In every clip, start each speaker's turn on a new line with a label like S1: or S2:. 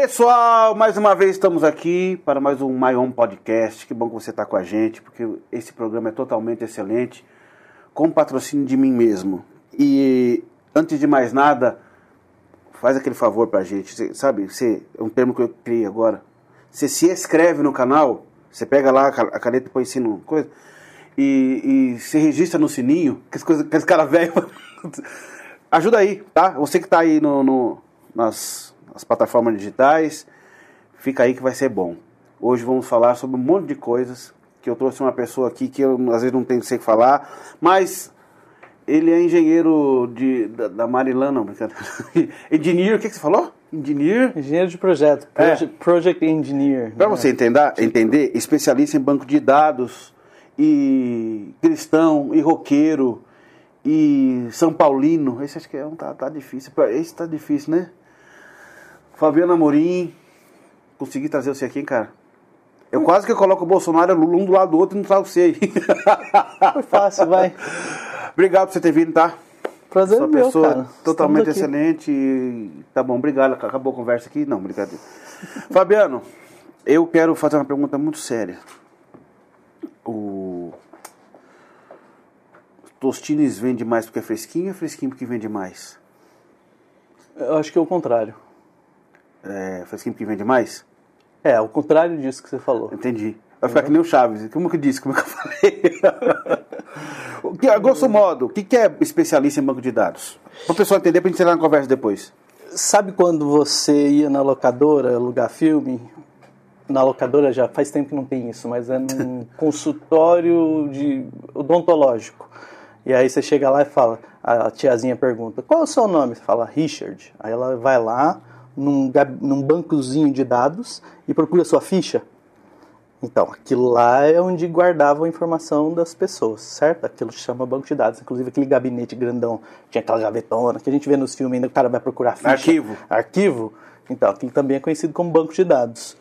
S1: Pessoal, mais uma vez estamos aqui para mais um My Home Podcast. Que bom que você está com a gente, porque esse programa é totalmente excelente, com patrocínio de mim mesmo. E antes de mais nada, faz aquele favor para a gente, você, sabe? Você, é um termo que eu criei agora. Você se inscreve no canal, você pega lá a caneta e põe assim no coisa, e, e se registra no sininho, que as coisas, que os caras velhos. Ajuda aí, tá? Você que está aí no, no nas as plataformas digitais. Fica aí que vai ser bom. Hoje vamos falar sobre um monte de coisas que eu trouxe uma pessoa aqui que eu às vezes não tenho que falar, mas ele é engenheiro de, da, da Marilã, não, brincadeira. Engineer, o que, que você falou? Engineer?
S2: Engenheiro de projeto, project, é. project engineer.
S1: Para você entender, entender, especialista em banco de dados, e cristão, e roqueiro, e São Paulino. Esse acho que é um, tá, tá difícil. Esse tá difícil, né? Fabiano Amorim, consegui trazer você aqui, cara. Eu quase que coloco o Bolsonaro um do lado do outro e não trago você aí.
S2: Foi fácil, vai.
S1: Obrigado por você ter vindo, tá?
S2: Prazer
S1: Sua
S2: meu,
S1: pessoa
S2: cara.
S1: totalmente excelente. Tá bom, obrigado. Acabou a conversa aqui? Não, brincadeira. Fabiano, eu quero fazer uma pergunta muito séria. O Tostines vende mais porque é fresquinho ou é fresquinho porque vende mais?
S2: Eu acho que é o contrário.
S1: É, fresquinho porque vende mais?
S2: É, o contrário disso que você falou.
S1: Entendi. Vai ficar que nem o Chaves. Como que disse? Como que eu falei? o que, a grosso modo, o que é especialista em banco de dados? Para o pessoal entender, para a gente entrar na conversa depois.
S2: Sabe quando você ia na locadora alugar filme? Na locadora já faz tempo que não tem isso, mas é num consultório de odontológico. E aí você chega lá e fala, a tiazinha pergunta, qual é o seu nome? Você fala, Richard. Aí ela vai lá, num, num bancozinho de dados e procura sua ficha. Então, aquilo lá é onde guardava a informação das pessoas, certo? Aquilo chama banco de dados. Inclusive aquele gabinete grandão, tinha aquela gavetona que a gente vê nos filmes ainda, o cara vai procurar ficha.
S1: Arquivo.
S2: Arquivo. Então, aquilo também é conhecido como banco de dados.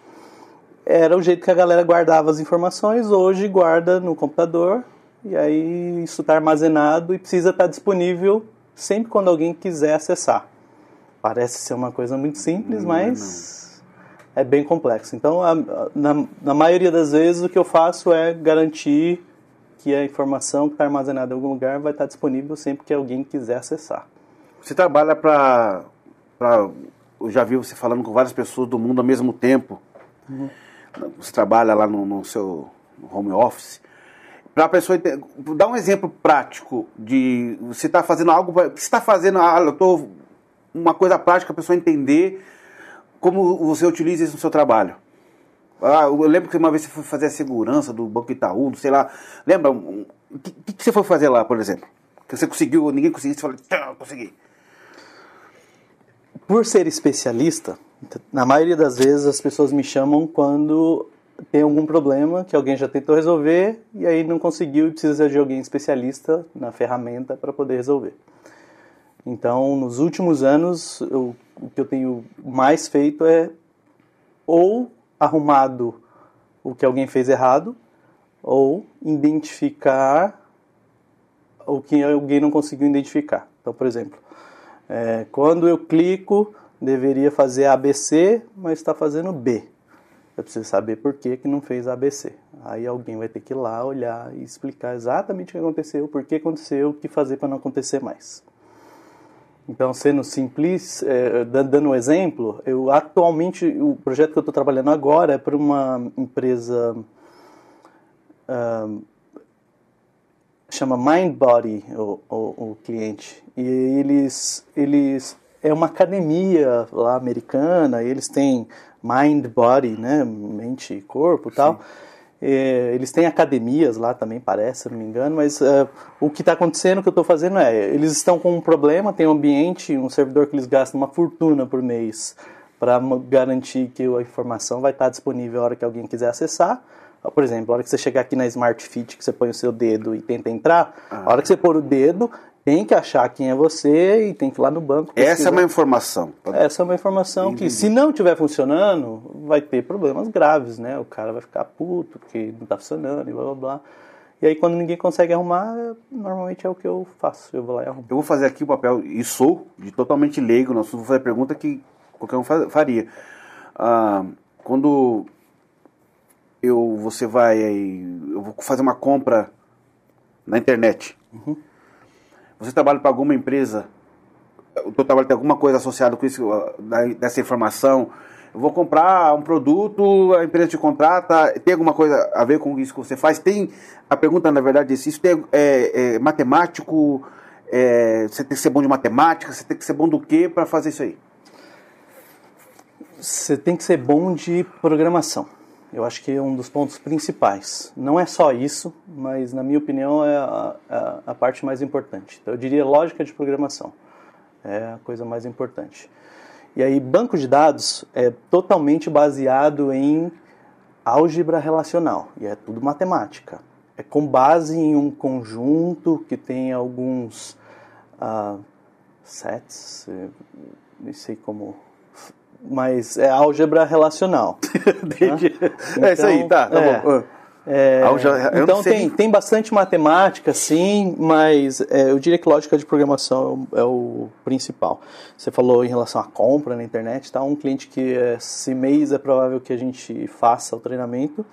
S2: Era o jeito que a galera guardava as informações, hoje guarda no computador, e aí isso está armazenado e precisa estar tá disponível sempre quando alguém quiser acessar. Parece ser uma coisa muito simples, não, mas não. é bem complexo. Então, a, na, na maioria das vezes, o que eu faço é garantir que a informação que está armazenada em algum lugar vai estar disponível sempre que alguém quiser acessar.
S1: Você trabalha para. Eu já vi você falando com várias pessoas do mundo ao mesmo tempo. Uhum. Você trabalha lá no, no seu home office. Para a pessoa dar um exemplo prático de você está fazendo algo, você está fazendo, ah, eu estou uma coisa prática para a pessoa entender como você utiliza isso no seu trabalho. Ah, eu lembro que uma vez você foi fazer a segurança do Banco Itaú, sei lá. Lembra? O que, que, você foi fazer lá, por exemplo? Que você conseguiu, ninguém conseguiu, você falou, consegui.
S2: Por ser especialista, na maioria das vezes as pessoas me chamam quando tem algum problema que alguém já tentou resolver e aí não conseguiu e precisa de alguém especialista na ferramenta para poder resolver. Então, nos últimos anos, eu, o que eu tenho mais feito é ou arrumado o que alguém fez errado, ou identificar o que alguém não conseguiu identificar. Então, por exemplo, é, quando eu clico, deveria fazer ABC, mas está fazendo B. Eu preciso saber por que, que não fez ABC. Aí alguém vai ter que ir lá olhar e explicar exatamente o que aconteceu, por que aconteceu, o que fazer para não acontecer mais. Então, sendo simples, é, dando um exemplo, eu atualmente, o projeto que eu estou trabalhando agora é para uma empresa uh, chama Mindbody, o, o, o, cliente, e eles, eles é uma academia lá americana, eles têm mind body, né, mente e corpo, tal. Sim. É, eles têm academias lá também, parece, se não me engano, mas uh, o que está acontecendo, o que eu estou fazendo é, eles estão com um problema, tem um ambiente, um servidor que eles gastam uma fortuna por mês para garantir que a informação vai estar tá disponível a hora que alguém quiser acessar. Por exemplo, a hora que você chegar aqui na Smart Fit, que você põe o seu dedo e tenta entrar, ah. a hora que você pôr o dedo, tem que achar quem é você e tem que ir lá no banco.
S1: Pesquisar. Essa é uma informação.
S2: Essa é uma informação Entendi. que, se não estiver funcionando, vai ter problemas graves, né? O cara vai ficar puto porque não está funcionando e blá blá blá. E aí, quando ninguém consegue arrumar, normalmente é o que eu faço. Eu vou lá e arrumo.
S1: Eu vou fazer aqui o papel, e sou de totalmente leigo, não vou fazer pergunta que qualquer um faria. ah, quando eu, você vai, eu vou fazer uma compra na internet, uhum. Você trabalha para alguma empresa, o teu trabalho tem alguma coisa associada com isso, dessa informação, eu vou comprar um produto, a empresa te contrata, tem alguma coisa a ver com isso que você faz? Tem, a pergunta na verdade é se isso tem, é, é matemático, é, você tem que ser bom de matemática, você tem que ser bom do que para fazer isso aí?
S2: Você tem que ser bom de programação. Eu acho que é um dos pontos principais. Não é só isso, mas na minha opinião é a, a, a parte mais importante. Então, eu diria lógica de programação é a coisa mais importante. E aí, banco de dados é totalmente baseado em álgebra relacional, e é tudo matemática. É com base em um conjunto que tem alguns uh, sets, não sei como mas é álgebra relacional.
S1: Entendi. Então, é isso aí, tá, tá é, bom.
S2: É, então tem, tem bastante matemática, sim, mas é, eu diria que lógica de programação é o, é o, principal. Você falou em relação à compra na internet, tá? Um cliente que esse mês é provável que a gente faça o treinamento,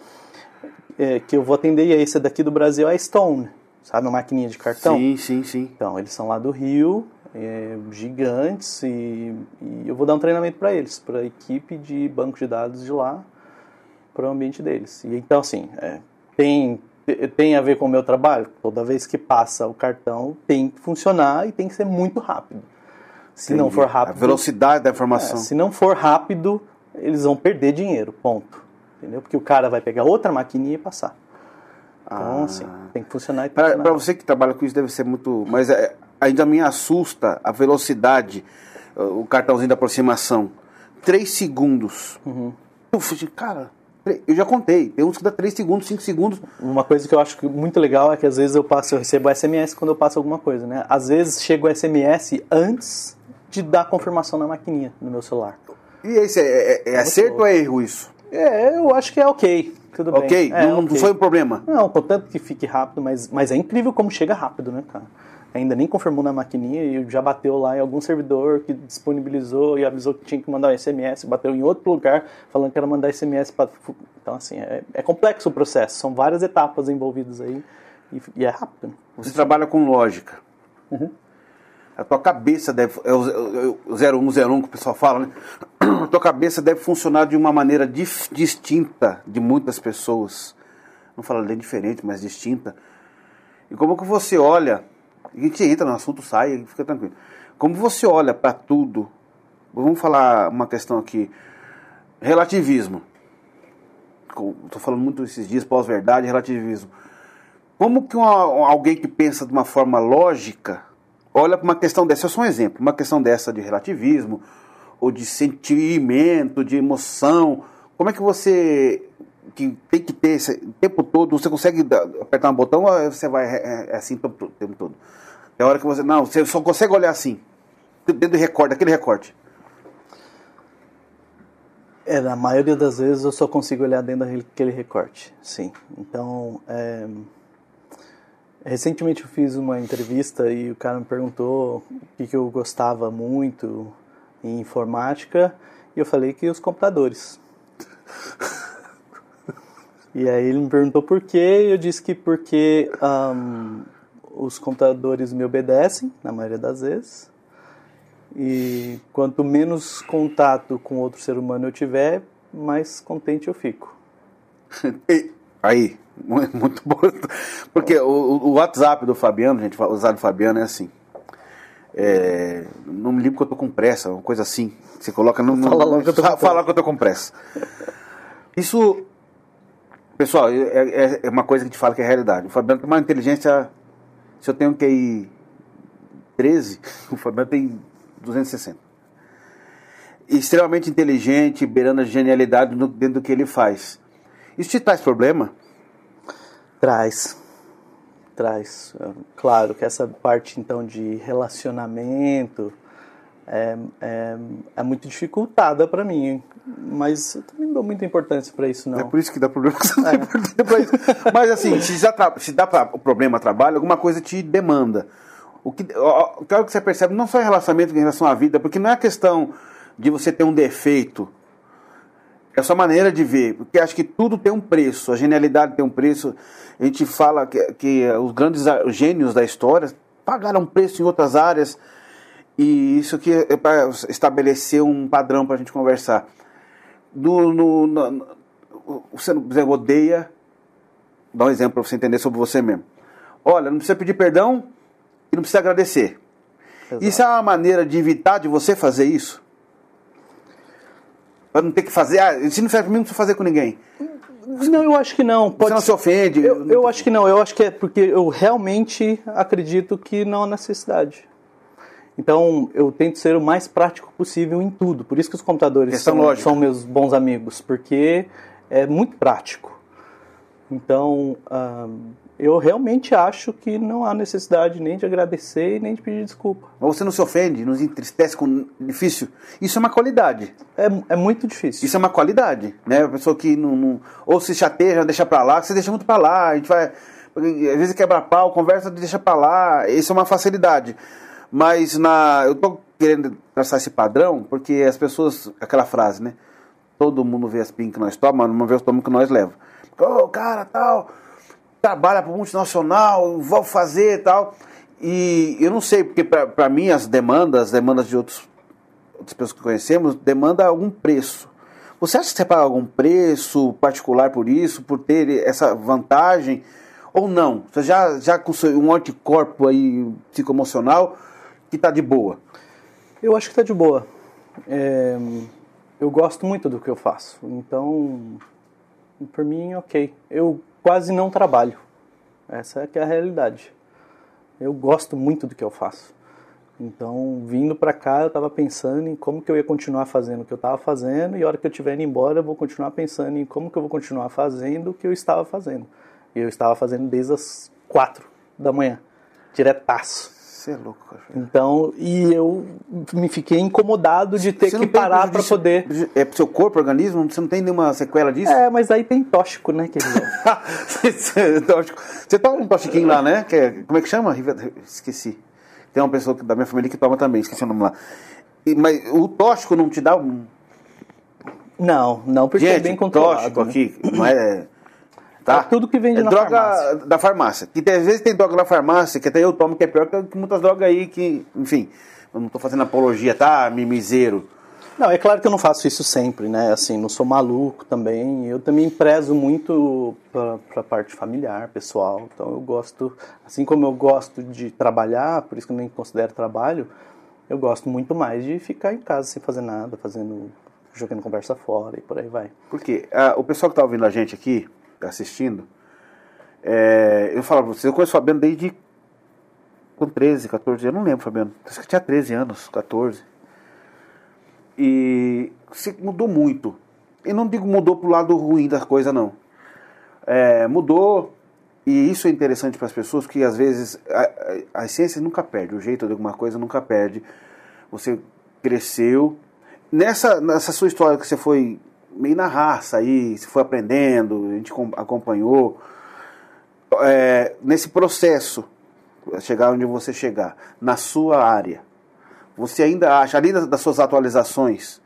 S2: é, que eu vou atender, e esse daqui do Brasil é a Stone, sabe, uma maquininha de cartão.
S1: Sim, sim, sim.
S2: Então, eles são lá do Rio, é, gigantes e, e, eu vou dar um treinamento para eles, para a equipe de banco de dados de lá, para o ambiente deles. E então assim é, tem tem a ver com o meu trabalho. Toda vez que passa o cartão tem que funcionar e tem que ser muito rápido. Se Entendi. não for rápido,
S1: a velocidade da informação. É,
S2: se não for rápido, eles vão perder dinheiro. Ponto. Entendeu? Porque o cara vai pegar outra maquininha e passar. Então, ah. assim, tem que funcionar.
S1: Para você que trabalha com isso, deve ser muito. Mas é, ainda me assusta a velocidade, o cartãozinho da aproximação. Três segundos. Uhum. Eu falei, cara, eu já contei. Tem uns que dá 3 segundos, 5 segundos.
S2: Uma coisa que eu acho muito legal é que às vezes eu passo, eu recebo SMS quando eu passo alguma coisa, né? Às vezes chega o SMS antes de dar a confirmação na maquininha no meu celular.
S1: E esse é, é, é, é acerto ou é erro isso?
S2: É, eu acho que é ok. Tudo bem.
S1: Ok?
S2: É,
S1: não, okay. não foi um problema.
S2: Não, contanto que fique rápido, mas, mas é incrível como chega rápido, né, cara? Ainda nem confirmou na maquininha e já bateu lá em algum servidor que disponibilizou e avisou que tinha que mandar um SMS, bateu em outro lugar falando que era mandar SMS para. Então, assim, é, é, complexo o processo, são várias etapas envolvidas aí e, e é rápido.
S1: Você trabalha com lógica. Uhum. A tua cabeça deve. É o 0101 que o pessoal fala, né? A tua cabeça deve funcionar de uma maneira dif, distinta de muitas pessoas. Não falo nem diferente, mas distinta. E como que você olha a gente entra no assunto, sai, fica tranquilo. Como você olha para tudo, vamos falar uma questão aqui, relativismo. Estou falando muito esses dias, pós-verdade, relativismo. Como que uma, alguém que pensa de uma forma lógica olha para uma questão dessa? Eu sou um exemplo, uma questão dessa de relativismo, ou de sentimento, de emoção. Como é que você que tem que ter esse, o tempo todo, você consegue apertar um botão ou você vai é, é, é assim o tempo todo? É hora que você. Não, você só consegue olhar assim. Dentro do recorte, aquele recorte.
S2: É, na maioria das vezes eu só consigo olhar dentro daquele recorte, sim. Então, é... recentemente eu fiz uma entrevista e o cara me perguntou o que, que eu gostava muito em informática e eu falei que os computadores. e aí ele me perguntou por quê e eu disse que porque um, os computadores me obedecem, na maioria das vezes. E quanto menos contato com outro ser humano eu tiver, mais contente eu fico.
S1: Aí, muito bom. Porque o, o, WhatsApp do Fabiano, gente, usar do Fabiano é assim. É, não me lembro que eu tô com pressa, uma coisa assim. Você coloca no. Fala logo que eu tô com Fala que eu tô com pressa. Isso, pessoal, é, é, é, uma coisa que a gente fala que é realidade. O Fabiano tem uma inteligência se eu tenho QI 13, o Fabiano tem 260. Extremamente inteligente, beirando a genialidade dentro do que ele faz. Isso te traz problema?
S2: Traz. Traz. Claro que essa parte então de relacionamento é, é, é muito dificultada para mim, mas eu também não dou muita importância para isso não.
S1: É por isso que dá problema. É. Mas assim, se dá, se dá pra, o problema trabalho, alguma coisa te demanda. O que, o que você percebe não só em relacionamento em relação à vida, porque não é questão de você ter um defeito. É a sua maneira de ver, porque acho que tudo tem um preço, a genialidade tem um preço. A gente fala que, que os grandes gênios da história pagaram um preço em outras áreas, e isso aqui é para estabelecer um padrão para a gente conversar. No, no, você, você odeia, dá um exemplo para você entender sobre você mesmo. Olha, não precisa pedir perdão e não precisa agradecer. Exato. Isso é uma maneira de evitar de você fazer isso? Para não ter que fazer. Ah, se não serve para mim, não precisa fazer com ninguém.
S2: Não, eu acho que não.
S1: Pode você não se ofende?
S2: Eu, eu acho que não. Eu acho que é porque eu realmente acredito que não há necessidade. Então, eu tento ser o mais prático possível em tudo. Por isso que os computadores são, são, meus bons amigos, porque é muito prático. Então, eu realmente acho que não há necessidade nem de agradecer nem de pedir desculpa.
S1: Mas você não se ofende, não se entristece com difícil? Isso é uma qualidade.
S2: É, é muito difícil.
S1: Isso é uma qualidade, né? A pessoa que não, não ou se chateia, deixa pra lá, você deixa muito pra lá, a gente vai... Às vezes quebra pau, conversa, deixa pra lá, isso é uma facilidade. Mas na, eu tô querendo traçar esse padrão, porque as pessoas, aquela frase, né? Todo mundo vê as pin que nós tomamos, mas não vê os tomos que nós levamos. Ô, oh, cara, tal trabalha para multinacional, vou fazer tal. E eu não sei, porque para mim as demandas, as demandas de outros, outras pessoas que conhecemos, demanda algum preço. Você acha que você paga algum preço particular por isso, por ter essa vantagem? Ou não? Você já, já com um anticorpo aí psicoemocional que está de boa?
S2: Eu acho que está de boa. É, eu gosto muito do que eu faço. Então, por mim, ok. Eu quase não trabalho. Essa é que é a realidade. Eu gosto muito do que eu faço. Então, vindo para cá, eu estava pensando em como que eu ia continuar fazendo o que eu estava fazendo, e a hora que eu estiver indo embora, eu vou continuar pensando em como que eu vou continuar fazendo o que eu estava fazendo. E eu estava fazendo desde as quatro da manhã, diretaço.
S1: Você é louco.
S2: Então, e eu me fiquei incomodado de ter que parar para poder.
S1: É pro seu corpo, organismo? Você não tem nenhuma sequela disso?
S2: É, mas aí tem tóxico, né, querido?
S1: tóxico. Você toma um tóxiquinho lá, né? Que é, como é que chama? Esqueci. Tem uma pessoa da minha família que toma também, esqueci o nome lá. E, mas o tóxico não te dá um.
S2: Não, não, porque
S1: Gente,
S2: é bem controlado.
S1: Tóxico né? aqui, não é.
S2: Tá? É tudo que vende é na
S1: droga
S2: farmácia.
S1: da farmácia. Que às vezes tem droga na farmácia, que até eu tomo, que é pior que muitas drogas aí que, enfim, eu não estou fazendo apologia, tá? Mimiseiro.
S2: Não, é claro que eu não faço isso sempre, né? Assim, não sou maluco também. Eu também prezo muito para a parte familiar, pessoal. Então eu gosto, assim como eu gosto de trabalhar, por isso que eu nem considero trabalho, eu gosto muito mais de ficar em casa sem fazer nada, fazendo, jogando conversa fora e por aí vai.
S1: Porque ah, o pessoal que está ouvindo a gente aqui, assistindo, é, eu falo pra vocês, eu conheço o Fabiano desde com 13, 14 anos, não lembro, Fabiano. Acho que tinha 13 anos, 14. E se mudou muito. E não digo mudou pro lado ruim da coisa, não. É, mudou, e isso é interessante para as pessoas, porque às vezes a, a, a essência nunca perde, o jeito de alguma coisa nunca perde. Você cresceu. Nessa, nessa sua história que você foi meio na raça aí, se foi aprendendo, a gente acompanhou. É, nesse processo, chegar onde você chegar, na sua área, você ainda acha, além das, suas atualizações,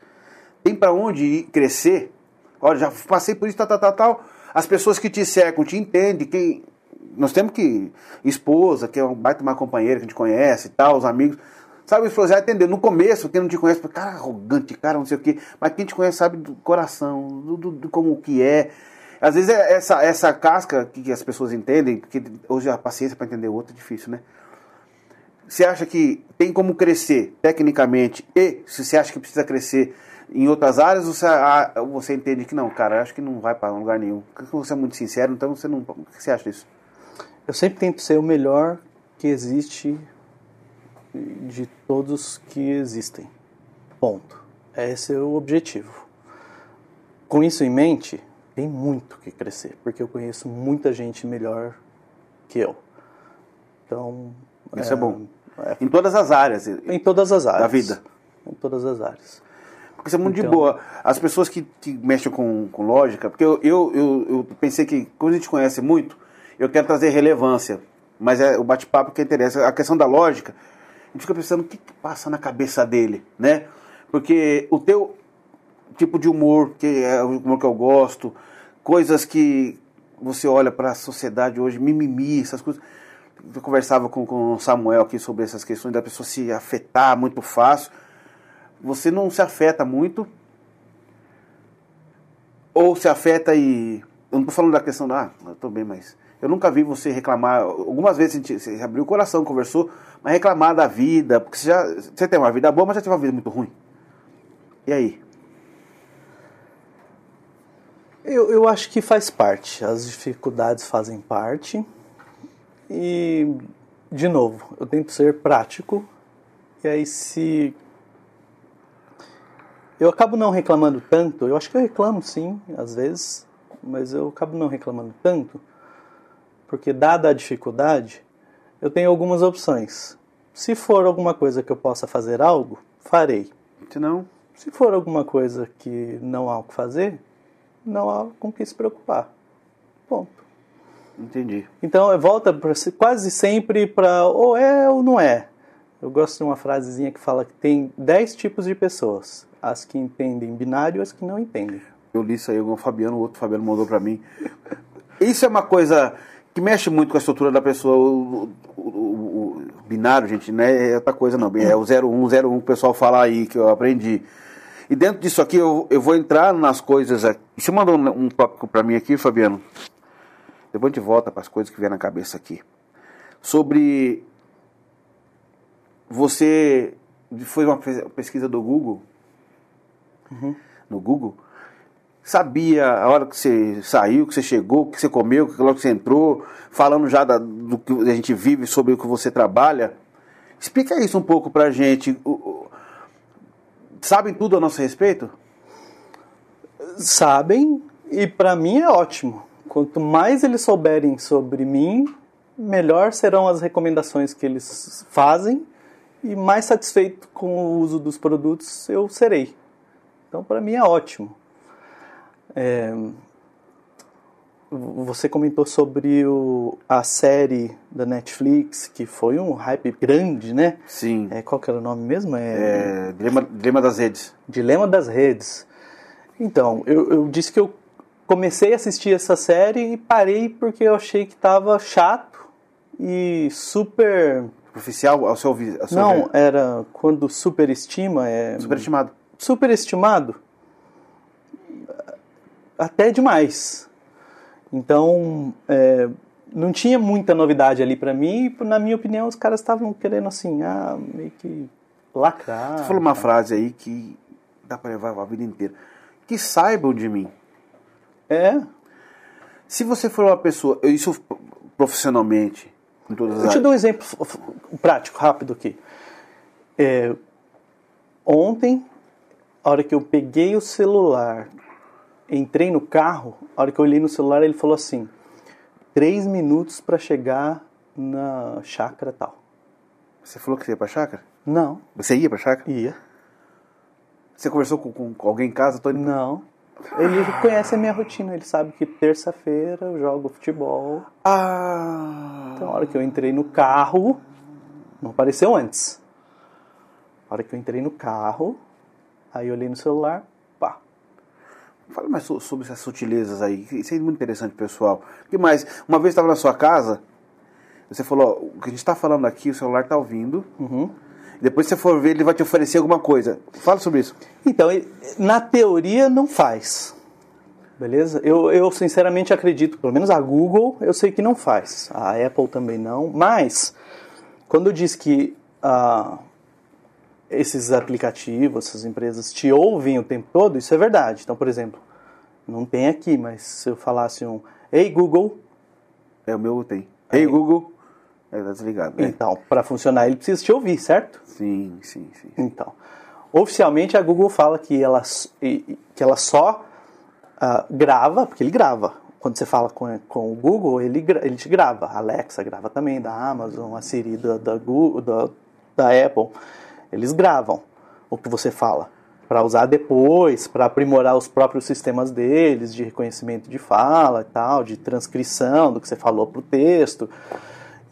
S1: tem para onde ir crescer? Olha, já passei por isso, tal, tal, tal, tal. As pessoas que te cercam te entendem, quem, nós temos que, esposa, que é um baita uma companheira que a gente conhece e tal, os amigos, Sabe, os já entendeu. No começo, quem não te conhece, cara arrogante, cara, não sei o quê. Mas quem te conhece sabe do coração, do, do, do como que é. Às vezes é essa, essa casca que as pessoas entendem, porque hoje a paciência para entender o outro é difícil, né? Você acha que tem como crescer tecnicamente e se você acha que precisa crescer em outras áreas, você, você entende que não, cara, acho que não vai para lugar nenhum. Você é muito sincero, então você não. O que você acha disso?
S2: Eu sempre tento ser o melhor que existe de todos que existem. Ponto. Esse é o objetivo. Com isso em mente, tem muito que crescer, porque eu conheço muita gente melhor que eu. Então.
S1: Isso é, é bom. É, em todas as áreas.
S2: Em todas as áreas.
S1: Da vida.
S2: Em todas as áreas.
S1: Porque isso é muito então, de boa. As pessoas que, que mexem com, com lógica, porque eu, eu, eu, eu pensei que, quando a gente conhece muito, eu quero trazer relevância. Mas é o bate-papo que interessa. A questão da lógica, a gente fica pensando o que, que passa na cabeça dele, né? Porque o teu tipo de humor que é o humor que eu gosto, coisas que você olha para a sociedade hoje, mimimi, essas coisas. Eu conversava com, com o Samuel aqui sobre essas questões da pessoa se afetar muito fácil. Você não se afeta muito, ou se afeta e. Eu não estou falando da questão da. Ah, eu estou bem, mas. Eu nunca vi você reclamar. Algumas vezes você abriu o coração, conversou, mas reclamar da vida. Porque você, já, você tem uma vida boa, mas já teve uma vida muito ruim. E aí?
S2: Eu, eu acho que faz parte. As dificuldades fazem parte. E, de novo, eu tento ser prático. E aí, se. Eu acabo não reclamando tanto. Eu acho que eu reclamo sim, às vezes. Mas eu acabo não reclamando tanto. Porque, dada a dificuldade, eu tenho algumas opções. Se for alguma coisa que eu possa fazer algo, farei.
S1: Se não.
S2: Se for alguma coisa que não há o que fazer, não há com que se preocupar. Ponto.
S1: Entendi.
S2: Então volta pra, quase sempre para ou é ou não é. Eu gosto de uma frasezinha que fala que tem 10 tipos de pessoas: as que entendem binário e as que não entendem.
S1: Eu li isso aí o Fabiano, o outro Fabiano mandou para mim. Isso é uma coisa que mexe muito com a estrutura da pessoa. O, o, o, o binário, gente, não é outra coisa não. É o 01, 01 que o pessoal fala aí, que eu aprendi. E dentro disso aqui eu, eu vou entrar nas coisas aqui. Você mandou um, um tópico para mim aqui, Fabiano? Depois a gente volta para as coisas que vem na cabeça aqui. Sobre você foi uma pesquisa do Google, uhum. no Google, sabia a hora que você saiu, que você chegou, que você comeu, que logo que você entrou, falando já da, do que a gente vive, sobre o que você trabalha. Explica isso um pouco pra gente. Sabem tudo a nosso respeito?
S2: Sabem, e para mim é ótimo. Quanto mais eles souberem sobre mim, melhor serão as recomendações que eles fazem e mais satisfeito com o uso dos produtos eu serei. Então, para mim é ótimo. É, você comentou sobre o, a série da Netflix, que foi um hype grande, né?
S1: Sim.
S2: É, qual que era o nome mesmo?
S1: É, é Dilema, Dilema das Redes.
S2: Dilema das Redes. Então, eu, eu disse que eu comecei a assistir essa série e parei porque eu achei que estava chato e super...
S1: Oficial ao seu, ao seu
S2: Não, ver. era quando superestima... É...
S1: Superestimado.
S2: Superestimado. Até demais então, é, não tinha muita novidade ali para mim. E, na minha opinião, os caras estavam querendo assim, ah, meio que lacrar.
S1: Você falou uma frase aí que dá para levar a vida inteira. Que saibam de mim.
S2: É.
S1: Se você for uma pessoa, isso profissionalmente, em todas as
S2: Eu te dou um exemplo prático, rápido aqui. É, ontem, a hora que eu peguei o celular entrei no carro, a hora que eu olhei no celular, ele falou assim: três minutos para chegar na chácara tal.
S1: Você falou que você ia pra chácara?
S2: Não.
S1: Você ia pra chácara?
S2: Ia.
S1: Você conversou com, com alguém em casa? Tô indo...
S2: Não. Ele conhece a minha rotina, ele sabe que terça-feira eu jogo futebol.
S1: Ah.
S2: Então, a hora que eu entrei no carro, não apareceu antes. A hora que eu entrei no carro, aí eu olhei no celular,
S1: Fala mais sobre essas sutilezas aí. Isso é muito interessante, pessoal. O que mais? Uma vez estava na sua casa, você falou, o que a gente está falando aqui, o celular está ouvindo.
S2: Uhum.
S1: Depois você for ver, ele vai te oferecer alguma coisa. Fala sobre isso.
S2: Então, na teoria não faz. Beleza? Eu, eu sinceramente acredito, pelo menos a Google, eu sei que não faz. A Apple também não. Mas, quando eu disse que ah, esses aplicativos, essas empresas te ouvem o tempo todo, isso é verdade. Então, por exemplo, não tem aqui, mas se eu falasse um Ei Google.
S1: É, o meu tem. Ei Google. É, tá desligado.
S2: Né? Então, para funcionar, ele precisa te ouvir, certo?
S1: Sim, sim, sim.
S2: Então, oficialmente a Google fala que ela, que ela só uh, grava, porque ele grava. Quando você fala com, com o Google, ele, ele te grava. A Alexa grava também, da Amazon, a Siri da, da, Google, da, da Apple. Eles gravam o que você fala para usar depois, para aprimorar os próprios sistemas deles de reconhecimento de fala e tal, de transcrição do que você falou para o texto.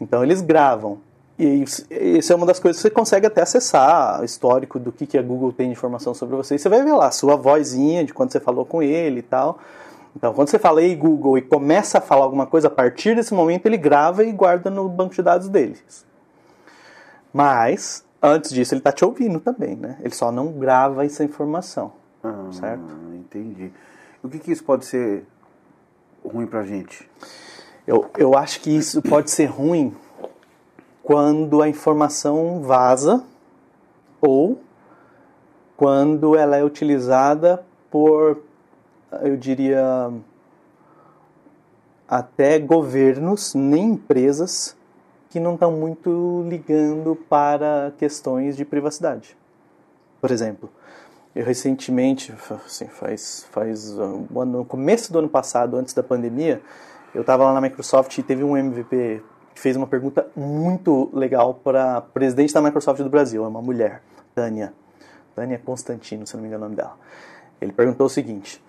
S2: Então eles gravam. E isso é uma das coisas que você consegue até acessar, o histórico do que, que a Google tem de informação sobre você. E você vai ver lá sua vozinha de quando você falou com ele e tal. Então, quando você fala Ei Google e começa a falar alguma coisa, a partir desse momento ele grava e guarda no banco de dados deles. Mas, antes disso, ele está te ouvindo também, né? Ele só não grava essa informação,
S1: Ah,
S2: certo?
S1: Entendi. O que, que isso pode ser ruim pra gente?
S2: Eu, eu acho que isso pode ser ruim quando a informação vaza ou quando ela é utilizada por, eu diria, até governos, nem empresas, que não estão muito ligando para questões de privacidade. Por exemplo, eu recentemente, assim, faz, faz ano- no começo do ano passado, antes da pandemia, eu estava lá na Microsoft e teve um MVP que fez uma pergunta muito legal para a presidente da Microsoft do Brasil, é uma mulher, Tânia. Tânia Constantino, se não me engano o nome dela. Ele perguntou o seguinte: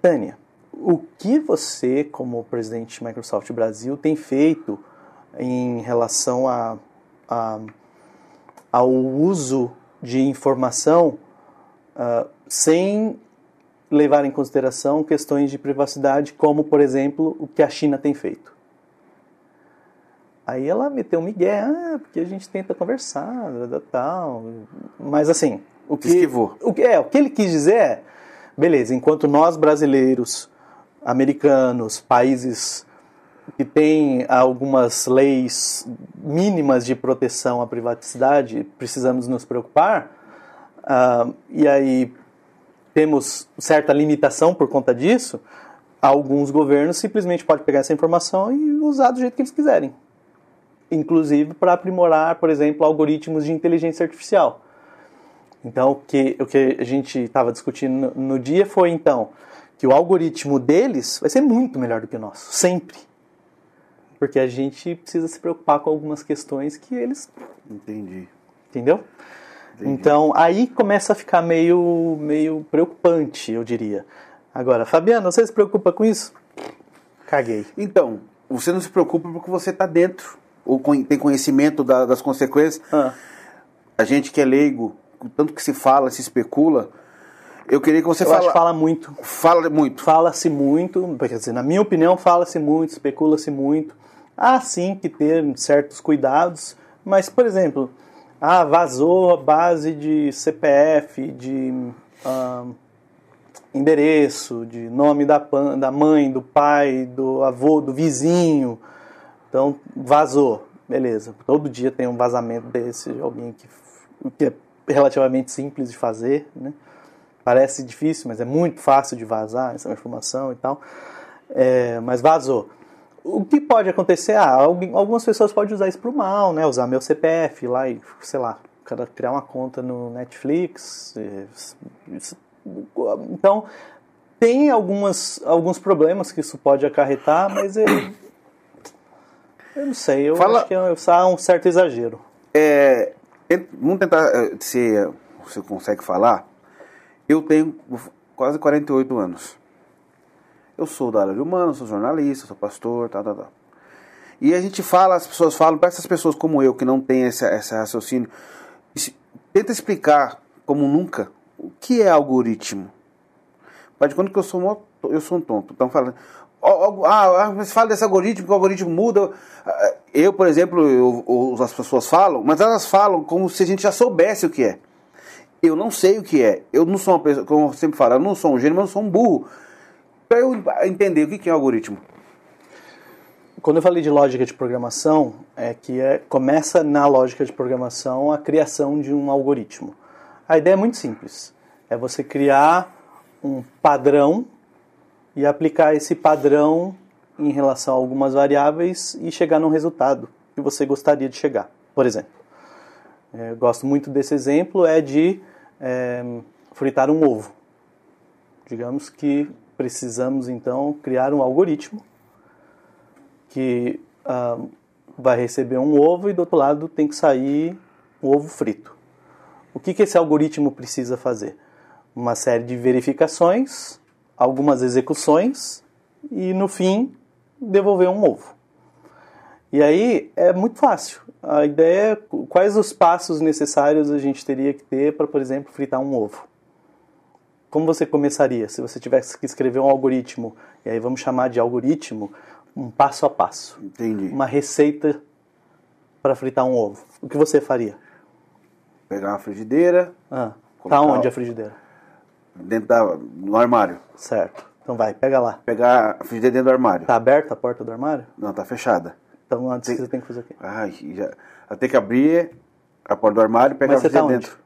S2: Tânia, o que você, como presidente de Microsoft Brasil, tem feito em relação a, a- ao uso de informação ah, sem levar em consideração questões de privacidade, como, por exemplo, o que a China tem feito? Aí ela meteu um migué, ah, porque a gente tenta conversar, tal, tal. Mas assim, o que,
S1: Esquivou.
S2: o que é, o que ele quis dizer é, beleza, enquanto nós brasileiros, americanos, países que têm algumas leis mínimas de proteção à privacidade, precisamos nos preocupar, ah, e aí temos certa limitação por conta disso, alguns governos simplesmente podem pegar essa informação e usar do jeito que eles quiserem. Inclusive para aprimorar, por exemplo, algoritmos de inteligência artificial. Então, o que, o que a gente estava discutindo no, no dia foi, então, que o algoritmo deles vai ser muito melhor do que o nosso, sempre. Porque a gente precisa se preocupar com algumas questões que eles
S1: Entendi.
S2: Entendeu? Então, aí começa a ficar meio, meio preocupante, eu diria. Agora, Fabiano, você se preocupa com isso? Caguei.
S1: Então, você não se preocupa porque você está dentro, ou tem conhecimento da- das consequências.
S2: Ah,
S1: A gente que é leigo, tanto que se fala, se especula, eu queria que você
S2: eu acho
S1: fala,
S2: que fala muito.
S1: fala muito.
S2: Fala-se muito, quer dizer, na minha opinião, fala-se muito, especula-se muito. Há sim que ter certos cuidados, mas, por exemplo, ah, vazou a base de CPF, de ah, endereço, de nome da, da mãe, do pai, do avô, do vizinho. Então, vazou. Beleza. Todo dia tem um vazamento desse, de alguém que, que é relativamente simples de fazer, né? Parece difícil, mas é muito fácil de vazar essa informação e tal. É, mas vazou. O que pode acontecer? Ah, alguém- algumas pessoas podem usar isso para o mal, né? Usar meu CPF lá e, sei lá, cara criar uma conta no Netflix. Então, tem algumas, alguns problemas que isso pode acarretar, mas eu, eu não sei. Eu
S1: Fala-
S2: acho que é um certo exagero.
S1: É, vamos tentar eh, se eh, você consegue falar. Eu tenho quase 48 anos. Eu sou da área de humanos, sou jornalista, sou pastor, tal, tal, tal. E a gente fala, as pessoas falam, para essas pessoas como eu, que não tem esse, esse raciocínio, tenta explicar, como nunca, o que é algoritmo. Mas de quando que eu sou, eu sou um tonto. Então fala, ó, ó, ah, ah, mas fala desse algoritmo, que o algoritmo muda. Eu, por exemplo, eu, as pessoas falam, mas elas falam como se a gente já soubesse o que é. Eu não sei o que é. Eu não sou uma pessoa, como eu sempre falo, eu não sou um gênio, mas eu sou um burro. Para eu entender o que é algoritmo.
S2: Quando eu falei de lógica de programação, é que é, começa na lógica de programação a criação de um algoritmo. A ideia é muito simples. É você criar um padrão e aplicar esse padrão em relação a algumas variáveis e chegar num resultado que você gostaria de chegar. Por exemplo, é, eu gosto muito desse exemplo, é de é, fritar um ovo. Digamos que precisamos então criar um algoritmo que ah, vai receber um ovo e do outro lado tem que sair um ovo frito. O que, que esse algoritmo precisa fazer? Uma série de verificações, algumas execuções e no fim devolver um ovo. E aí é muito fácil. A ideia é quais os passos necessários a gente teria que ter para, por exemplo, fritar um ovo. Como você começaria se você tivesse que escrever um algoritmo? E aí vamos chamar de algoritmo um passo a passo.
S1: Entendi.
S2: Uma receita para fritar um ovo. O que você faria?
S1: Pegar uma frigideira,
S2: Ah, tá onde a frigideira?
S1: dentro da, no armário.
S2: Certo. Então vai, pega lá.
S1: Pegar a frigideira dentro do armário.
S2: Tá aberta a porta do armário?
S1: Não, tá fechada.
S2: Então antes você tem que fazer o quê?
S1: Ai, já. Eu tenho que abrir a porta do armário e pegar
S2: Mas
S1: a
S2: tá
S1: frigideira
S2: onde?
S1: dentro.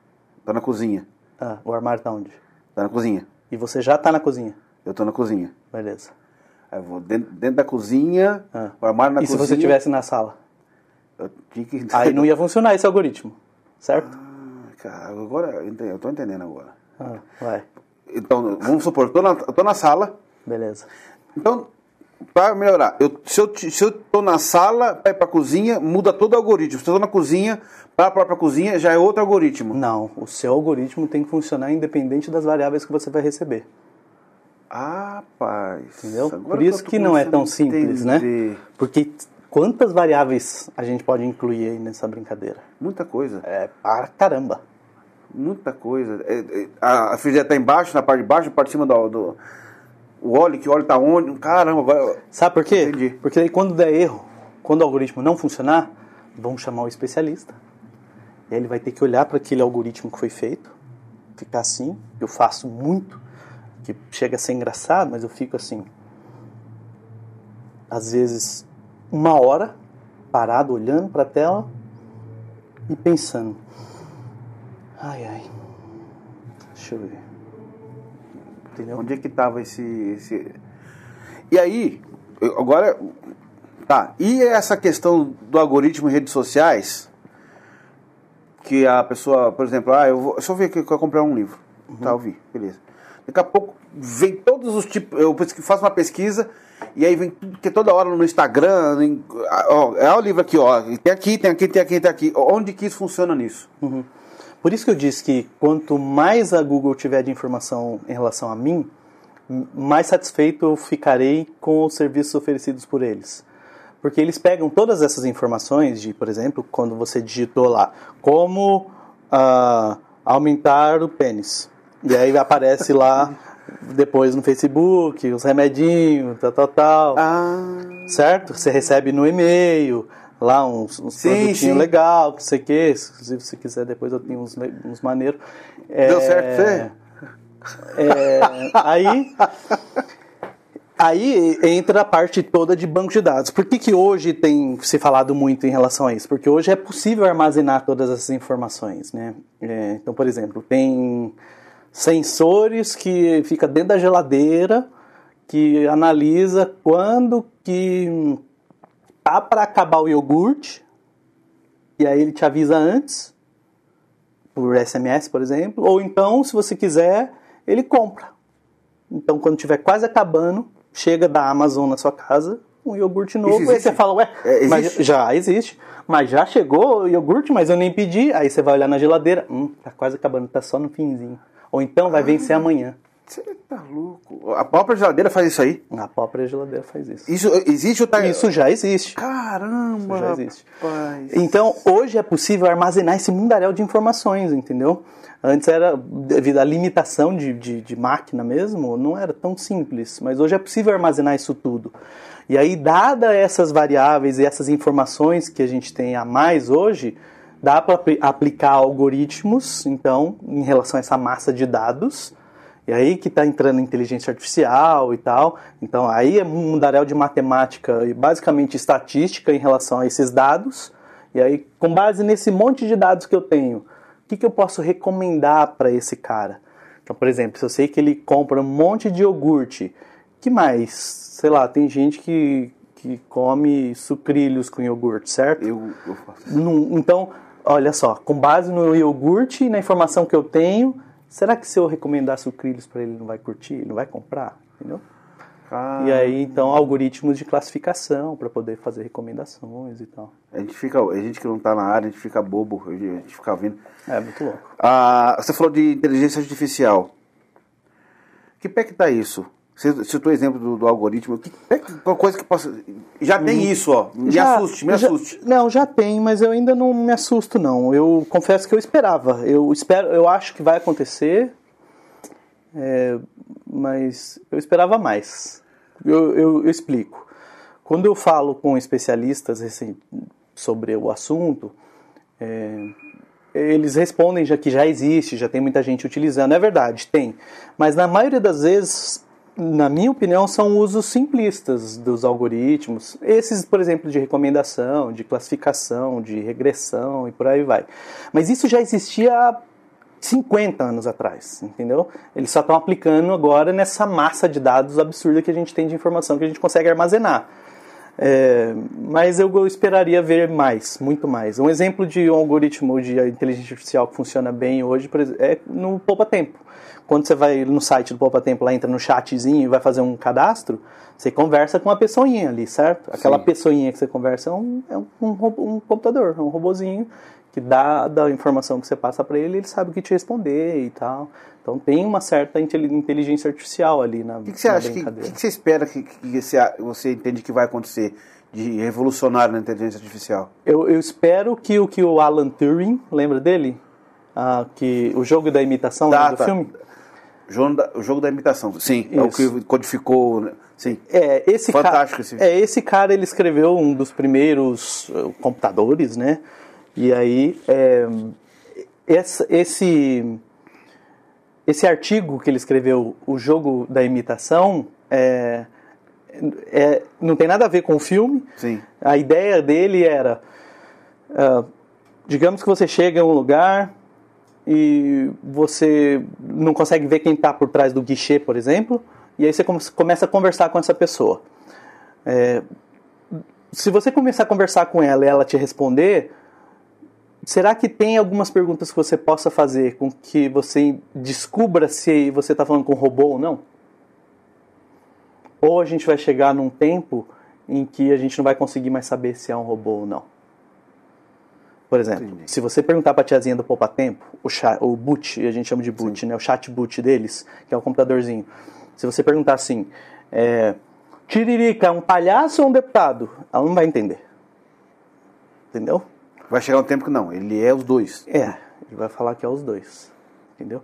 S1: Tô na cozinha.
S2: Ah, o armário tá onde?
S1: Tá na cozinha.
S2: E você já tá na cozinha.
S1: Eu tô na cozinha.
S2: Beleza.
S1: Aí eu vou dentro, dentro da cozinha,
S2: Ah.
S1: o armário na
S2: e se
S1: cozinha.
S2: você estivesse na sala?
S1: Eu tinha que.
S2: Aí não ia funcionar esse algoritmo, certo?
S1: Ah, Cara, agora eu ente- eu tô entendendo agora.
S2: Ah, vai.
S1: Então, vamos supor, eu tô na, eu tô na sala.
S2: Beleza.
S1: Então, para melhorar, eu, se, eu, t- se eu tô na sala, para ir pra cozinha, muda todo o algoritmo. Se eu tô na cozinha, para a própria cozinha, já é outro algoritmo.
S2: Não, o seu algoritmo tem que funcionar independente das variáveis que você vai receber.
S1: Ah, Rapaz.
S2: Entendeu? Por isso que não é tão
S1: a
S2: simples, né?
S1: entender.
S2: Porque quantas variáveis a gente pode incluir aí nessa brincadeira?
S1: Muita coisa.
S2: É para caramba.
S1: Muita coisa. É, é, a, a frigideira tá embaixo, na parte de baixo, na parte de cima do, do o óleo, que o óleo tá onde? Caramba, agora.
S2: Sabe por quê?
S1: Entendi.
S2: Porque aí quando der erro, quando o algoritmo não funcionar, vão chamar o especialista. E aí ele vai ter que olhar para aquele algoritmo que foi feito, ficar assim, eu faço muito, que chega a ser engraçado, mas eu fico assim, às vezes uma hora parado olhando para a tela e pensando. Ai ai. Deixa eu ver. Entendeu?
S1: Onde é que tava esse. esse... E aí, agora. Tá. E essa questão do algoritmo em redes sociais? Que a pessoa, por exemplo, ah, eu vou. Eu ver que eu quero comprar um livro. Tá, eu vi, beleza. Daqui a pouco vem todos os tipos. Eu faço uma pesquisa e aí vem tudo que é toda hora no Instagram. em- ó, é o livro aqui, ó. Tem aqui, tem aqui, tem aqui, tem aqui. Onde que isso funciona nisso?
S2: Uhum. Por isso que eu disse que quanto mais a Google tiver de informação em relação a mim, mais satisfeito eu ficarei com os serviços oferecidos por eles. Porque eles pegam todas essas informações de, por exemplo, quando você digitou lá, como ah, aumentar o pênis. E aí aparece lá depois no Facebook, os remedinhos, tal, tal, tal.
S1: Ah.
S2: Certo? Você recebe no e-mail, lá uns, uns
S1: Sim,
S2: produtinhos
S1: sim.
S2: legal, que sei que, se você quiser depois eu tenho uns, uns maneiros. É,
S1: Deu certo você?
S2: é, aí, aí entra a parte toda de banco de dados. Por que, que hoje tem se falado muito em relação a isso? Porque hoje é possível armazenar todas essas informações, né? É, então, por exemplo, tem sensores que fica dentro da geladeira que analisa quando que tá para acabar o iogurte e aí ele te avisa antes por SMS, por exemplo, ou então, se você quiser, ele compra. Então, quando tiver quase acabando, chega da Amazon na sua casa um iogurte novo, aí você fala, ué,
S1: É,
S2: mas já existe, mas já chegou o iogurte, mas eu nem pedi. Aí você vai olhar na geladeira, hum, tá quase acabando, tá só no finzinho. Ou então vai vencer amanhã.
S1: Você tá louco. A própria geladeira faz isso aí?
S2: A própria geladeira faz isso.
S1: Isso existe ou tá.
S2: Isso já existe.
S1: Caramba!
S2: Isso já existe.
S1: Rapaz.
S2: Então, hoje é possível armazenar esse mundaréu de informações, entendeu? Antes era, devido à limitação de, de, de máquina mesmo, não era tão simples. Mas hoje é possível armazenar isso tudo. E aí, dada essas variáveis e essas informações que a gente tem a mais hoje, dá para aplicar algoritmos, então, em relação a essa massa de dados. E aí que está entrando inteligência artificial e tal. Então aí é um mundaréu de matemática e basicamente estatística em relação a esses dados. E aí, com base nesse monte de dados que eu tenho, o que, que eu posso recomendar para esse cara? Então, por exemplo, se eu sei que ele compra um monte de iogurte, que mais? Sei lá, tem gente que, que come sucrilhos com iogurte, certo?
S1: Eu, eu faço.
S2: Num- Então, olha só, com base no iogurte e na informação que eu tenho, será que se eu recomendar sucrilhos para ele, ele não vai curtir, não vai comprar? Entendeu?
S1: Ah,
S2: E aí, então, algoritmos de classificação para poder fazer recomendações e tal.
S1: a gente fica, a gente que não tá na área, a gente fica bobo, a gente fica ouvindo.
S2: É muito louco.
S1: Ah, você falou de inteligência artificial. Que pé que tá isso? Você citou o exemplo do, do algoritmo. Que, é qualquer coisa que possa. Já tem
S2: Uhum.
S1: isso, ó. Me
S2: Já-
S1: assuste, me
S2: já-
S1: assuste.
S2: Não, já tem, mas eu ainda não me assusto, não. Eu confesso que eu esperava. Eu espero, eu acho que vai acontecer, é, mas eu esperava mais. Eu, eu- eu explico. Quando eu falo com especialistas assim, sobre o assunto, é, eles respondem já que já existe, já tem muita gente utilizando. É verdade, tem. Mas na maioria das vezes, na minha opinião, são usos simplistas dos algoritmos. Esses, por exemplo, de recomendação, de classificação, de regressão e por aí vai. Mas isso já existia há 50 anos atrás, entendeu? Eles só estão aplicando agora nessa massa de dados absurda que a gente tem de informação que a gente consegue armazenar. É, mas eu esperaria ver mais, muito mais. Um exemplo de um algoritmo de inteligência artificial que funciona bem hoje é no Poupa Tempo. Quando você vai no site do Poupa Tempo, lá entra no chatzinho e vai fazer um cadastro, você conversa com uma pessoinha ali, certo? Aquela
S1: Sim.
S2: pessoinha que você conversa é um, é um, um um computador, é um robozinho que dá da informação que você passa para ele, ele sabe o que te responder e tal. Então tem uma certa intel- inteligência artificial ali na,
S1: O que, que você
S2: na
S1: acha? O que, que, você espera que, que você, você entende que vai acontecer de revolucionário na inteligência artificial?
S2: Eu, eu espero que o que o Alan Turing, lembra dele? Ah, que o jogo da imitação
S1: Tá,
S2: do
S1: tá.
S2: filme?
S1: O jogo da, imitação. Sim, é o
S2: Isso.
S1: que codificou. né? Sim.
S2: É, esse
S1: Fantástico
S2: cara,
S1: esse-
S2: é, esse cara ele escreveu um dos primeiros eh, computadores, né? E aí é, essa- esse esse artigo que ele escreveu, o jogo da imitação, é, é, não tem nada a ver com o filme.
S1: Sim.
S2: A ideia dele era, ah, digamos que você chega em um lugar e você não consegue ver quem está por trás do guichê, por exemplo, e aí você come- começa a conversar com essa pessoa. É, se você começar a conversar com ela e ela te responder, será que tem algumas perguntas que você possa fazer com que você descubra se você está falando com um robô ou não? Ou a gente vai chegar num tempo em que a gente não vai conseguir mais saber se é um robô ou não. Por exemplo,
S1: Entendi.
S2: se você perguntar para a tiazinha do Poupa Tempo, o, chat, o boot, a gente chama de boot, né, o chat boot deles, que é o computadorzinho. Se você perguntar assim, é, Tiririca é um palhaço ou um deputado? Ela não vai entender. Entendeu?
S1: Vai chegar um tempo que não, ele é os dois.
S2: É, ele vai falar que é os dois. Entendeu?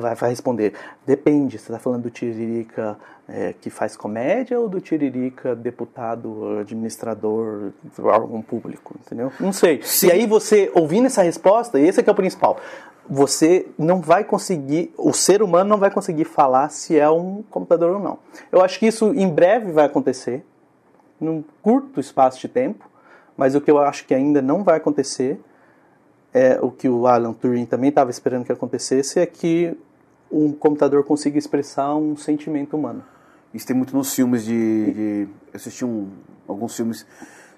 S2: Vai, vai responder, depende, você está falando do Tiririca é, que faz comédia ou do Tiririca deputado, administrador, órgão público, entendeu? Não sei.
S1: Sim.
S2: E aí você, ouvindo essa resposta, esse é que é o principal, você não vai conseguir, o ser humano não vai conseguir falar se é um computador ou não. Eu acho que isso em breve vai acontecer, num curto espaço de tempo, mas o que eu acho que ainda não vai acontecer é o que o Alan Turing também estava esperando que acontecesse é que um computador consiga expressar um sentimento humano.
S1: Isso tem muito nos filmes de. de- eu assisti um- alguns filmes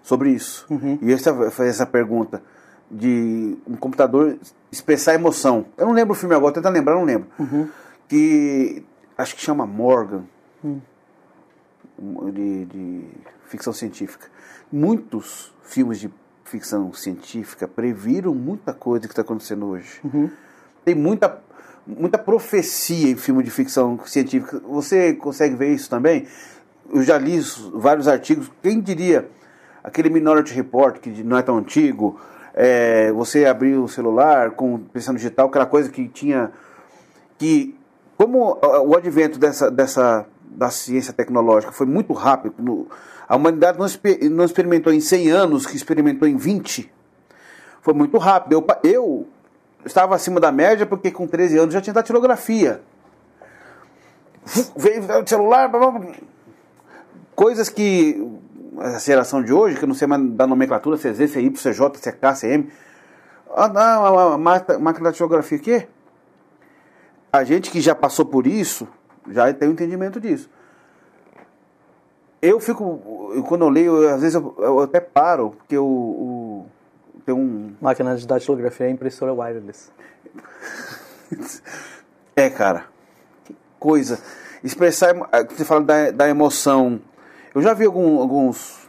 S1: sobre isso.
S2: Uhum.
S1: E estava fazer essa pergunta de um computador expressar emoção. Eu não lembro o filme agora, tentando lembrar, não lembro.
S2: Uhum.
S1: Que acho que chama Morgan.
S2: Hum.
S1: um- De, de ficção científica. Muitos filmes de ficção científica previram muita coisa que está acontecendo hoje.
S2: Uhum.
S1: Tem muita, muita profecia em filme de ficção científica. Você consegue ver isso também? Eu já li vários artigos. Quem diria aquele Minority Report, que não é tão antigo, é, você abrir o celular com impressão digital, aquela coisa que tinha. que como ah, o advento dessa, dessa da ciência tecnológica foi muito rápido, no- a humanidade não, não experimentou em 100 anos, que experimentou em 20, foi muito rápido. Eu, eu estava acima da média porque com 13 anos já tinha datilografia. Veio o celular, blá, blá, blá. coisas que a geração de hoje, que eu não sei mais da nomenclatura, CZ, CY, CJ, CK, CM. Ah, não, máquina de datilografia, o quê? A gente que já passou por isso, já tem o entendimento disso. Eu fico, quando eu leio, às vezes eu, eu até paro, porque o, o tem um,
S2: Máquina de datilografia é impressora wireless.
S1: É, cara. Que coisa. Expressar. ah, Você fala da, da emoção. Eu já vi algum- alguns.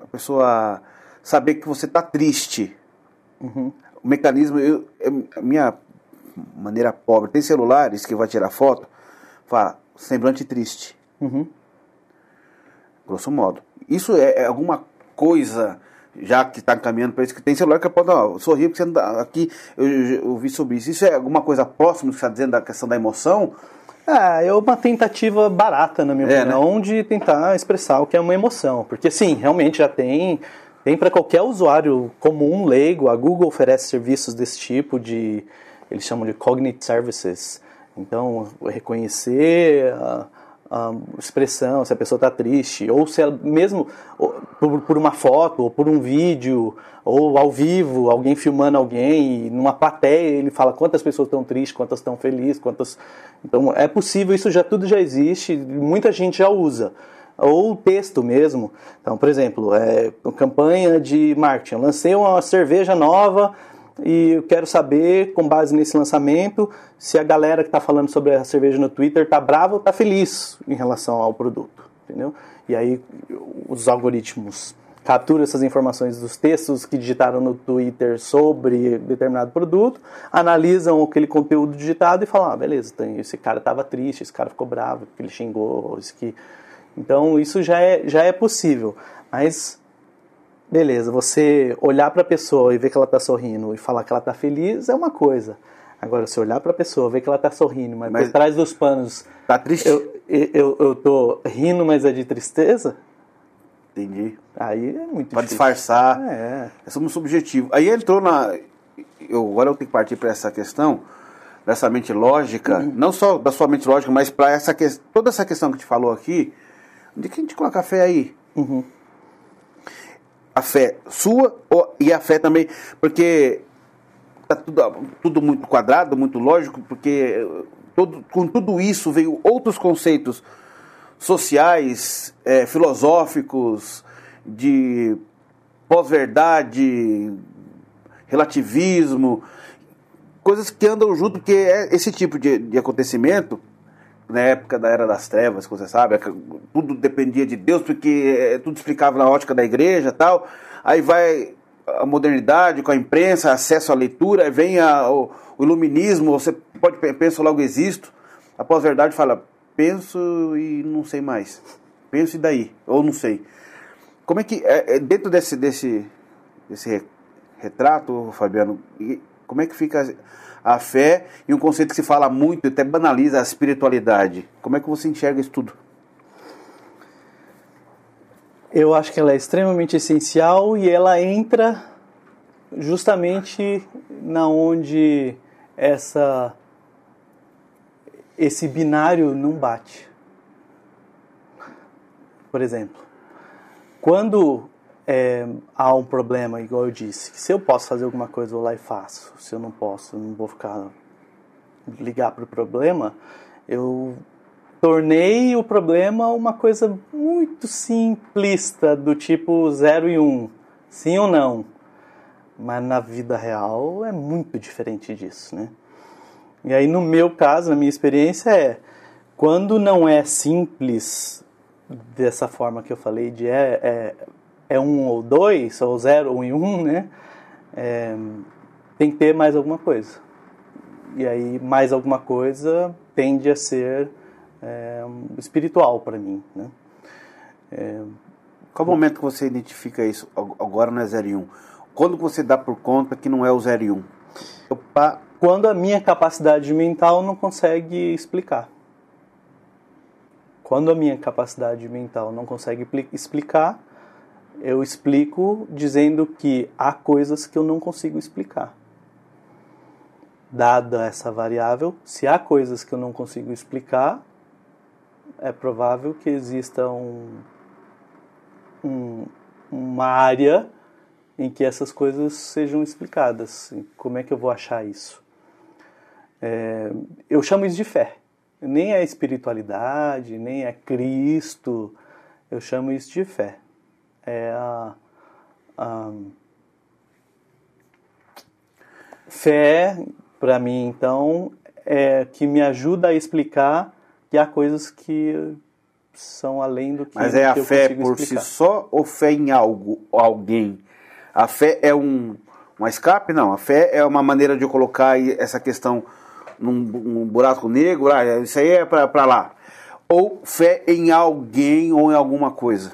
S1: A pessoa saber que você tá triste. O mecanismo. Eu, eu- a minha maneira pobre. Tem celulares que vai tirar foto. Fala. semblante triste. Uhum. Grosso modo. Isso é, é alguma coisa já que está caminhando para isso, que tem celular que pode ó, sorrir porque você não dá, aqui eu, eu ouvi sobre isso. Isso é alguma coisa próxima do que você está dizendo da questão da emoção?
S2: É, é uma tentativa barata, na minha é, né? opinião, né? de tentar expressar o que é uma emoção. Porque sim, realmente já tem, tem para qualquer usuário comum, leigo, a Google oferece serviços desse tipo de, eles chamam de Cognitive Services. Então, reconhecer a, a expressão, se a pessoa está triste, ou se ela, mesmo por, por, uma foto, ou por um vídeo, ou ao vivo, alguém filmando alguém, numa plateia ele fala quantas pessoas estão tristes, quantas estão felizes, quantas. Então é possível, isso já tudo já existe, muita gente já usa. Ou texto mesmo. Então, por exemplo, é, campanha de marketing. Eu lancei uma cerveja nova e eu quero saber, com base nesse lançamento, se a galera que está falando sobre a cerveja no Twitter está brava ou está feliz em relação ao produto, entendeu? E aí os algoritmos capturam essas informações dos textos que digitaram no Twitter sobre determinado produto, analisam aquele conteúdo digitado e falam, ah, beleza, esse cara estava triste, esse cara ficou bravo, ele xingou, esse que... Então isso já é, já é possível, mas beleza, você olhar para a pessoa e ver que ela está sorrindo e falar que ela está feliz é uma coisa. Agora, se olhar para a pessoa, ver que ela está sorrindo, mas, mas, por trás dos panos.
S1: Tá triste?
S2: Eu, eu, eu tô rindo, mas é de tristeza.
S1: Entendi.
S2: Aí é muito
S1: Para disfarçar. É. É muito subjetivo. Aí entrou na. Eu, agora eu tenho que partir para essa questão, dessa mente lógica, uhum. não só da sua mente lógica, mas para essa que... toda essa questão que gente falou aqui. Onde que a gente coloca fé aí? Uhum a fé sua e a fé também, porque está tudo, tudo muito quadrado, muito lógico, porque todo, com tudo isso veio outros conceitos sociais, é, filosóficos, de pós-verdade, relativismo, coisas que andam junto, porque é esse tipo de, de acontecimento na época da Era das Trevas, você sabe, tudo dependia de Deus, porque é, tudo explicava na ótica da igreja tal. Aí vai a modernidade com a imprensa, acesso à leitura, vem a, o, o, iluminismo, você pode pensar logo existo. A pós-verdade fala, penso e não sei mais. Penso e daí, ou não sei. Como é que, é, é dentro desse, desse, desse retrato, Fabiano, como é que fica a fé e um conceito que se fala muito, até banaliza a espiritualidade. Como é que você enxerga isso tudo?
S2: Eu acho que ela é extremamente essencial e ela entra justamente na onde essa esse binário não bate. Por exemplo, quando é, há um problema, igual eu disse. Se eu posso fazer alguma coisa, eu vou lá e faço. Se eu não posso, eu não vou ficar ligar para o problema. Eu tornei o problema uma coisa muito simplista, do tipo 0 e 1, um, sim ou não. Mas na vida real é muito diferente disso, né? E aí no meu caso, na minha experiência é quando não é simples dessa forma que eu falei de é, é é um ou dois, ou zero, um e um, né? É, tem que ter mais alguma coisa. E aí, mais alguma coisa tende a ser é, espiritual para mim, né?
S1: É, Qual momento que você identifica isso? Agora não é 0 e 1. Um. Quando você dá por conta que não é o 0 e 1? Um?
S2: Quando a minha capacidade mental não consegue explicar. Quando a minha capacidade mental não consegue explicar, eu explico dizendo que há coisas que eu não consigo explicar. Dada essa variável, se há coisas que eu não consigo explicar, é provável que exista um, um, uma área em que essas coisas sejam explicadas. Como é que eu vou achar isso? É, eu chamo isso de fé. Nem é espiritualidade, nem é Cristo. Eu chamo isso de fé é a, a fé, para mim, então, é que me ajuda a explicar que há coisas que são além do que
S1: Mas é
S2: a
S1: fé por explicar. si só ou fé em algo, alguém? A fé é um, um escape? Não, a fé é uma maneira de eu colocar essa questão num, num buraco negro, ah, isso aí é para lá. Ou fé em alguém ou em alguma coisa?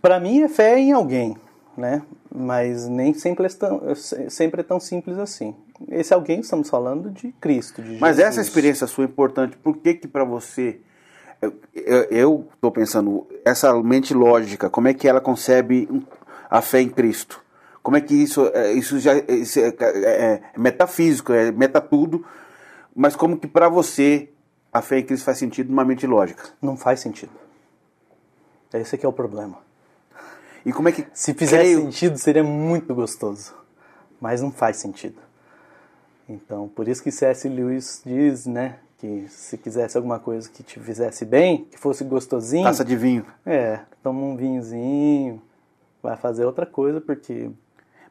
S2: Para mim é fé em alguém, né? Mas nem sempre é, tão, sempre é tão simples assim. Esse alguém estamos falando de Cristo, de
S1: Mas
S2: Jesus.
S1: essa experiência sua é importante. Por que que para você eu estou pensando essa mente lógica, como é que ela concebe a fé em Cristo? Como é que isso, é, isso já isso é, é, é metafísico, é meta tudo, mas como que para você a fé em Cristo faz sentido numa mente lógica?
S2: Não faz sentido. Esse é que é o problema.
S1: E como é que
S2: se fizesse creio... sentido seria muito gostoso, mas não faz sentido. Então, por isso que C.S. Lewis diz, né, que se quisesse alguma coisa que te fizesse bem, que fosse gostosinho.
S1: Taça de vinho.
S2: É, toma um vinhozinho, vai fazer outra coisa, porque.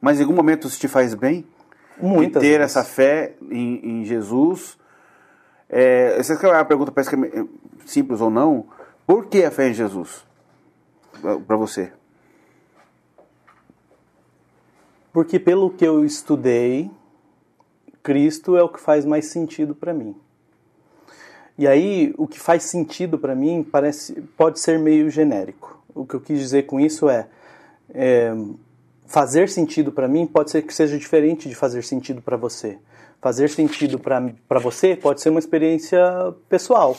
S1: Mas em algum momento isso te faz bem?
S2: Muitas
S1: ter
S2: vezes.
S1: essa fé em, em Jesus. É, essa é uma pergunta, parece que é simples ou não. Por que a fé em Jesus? Para você?
S2: Porque pelo que eu estudei, Cristo é o que faz mais sentido para mim. E aí, o que faz sentido para mim parece, pode ser meio genérico. O que eu quis dizer com isso é, é fazer sentido para mim pode ser que seja diferente de fazer sentido para você. Fazer sentido para você pode ser uma experiência pessoal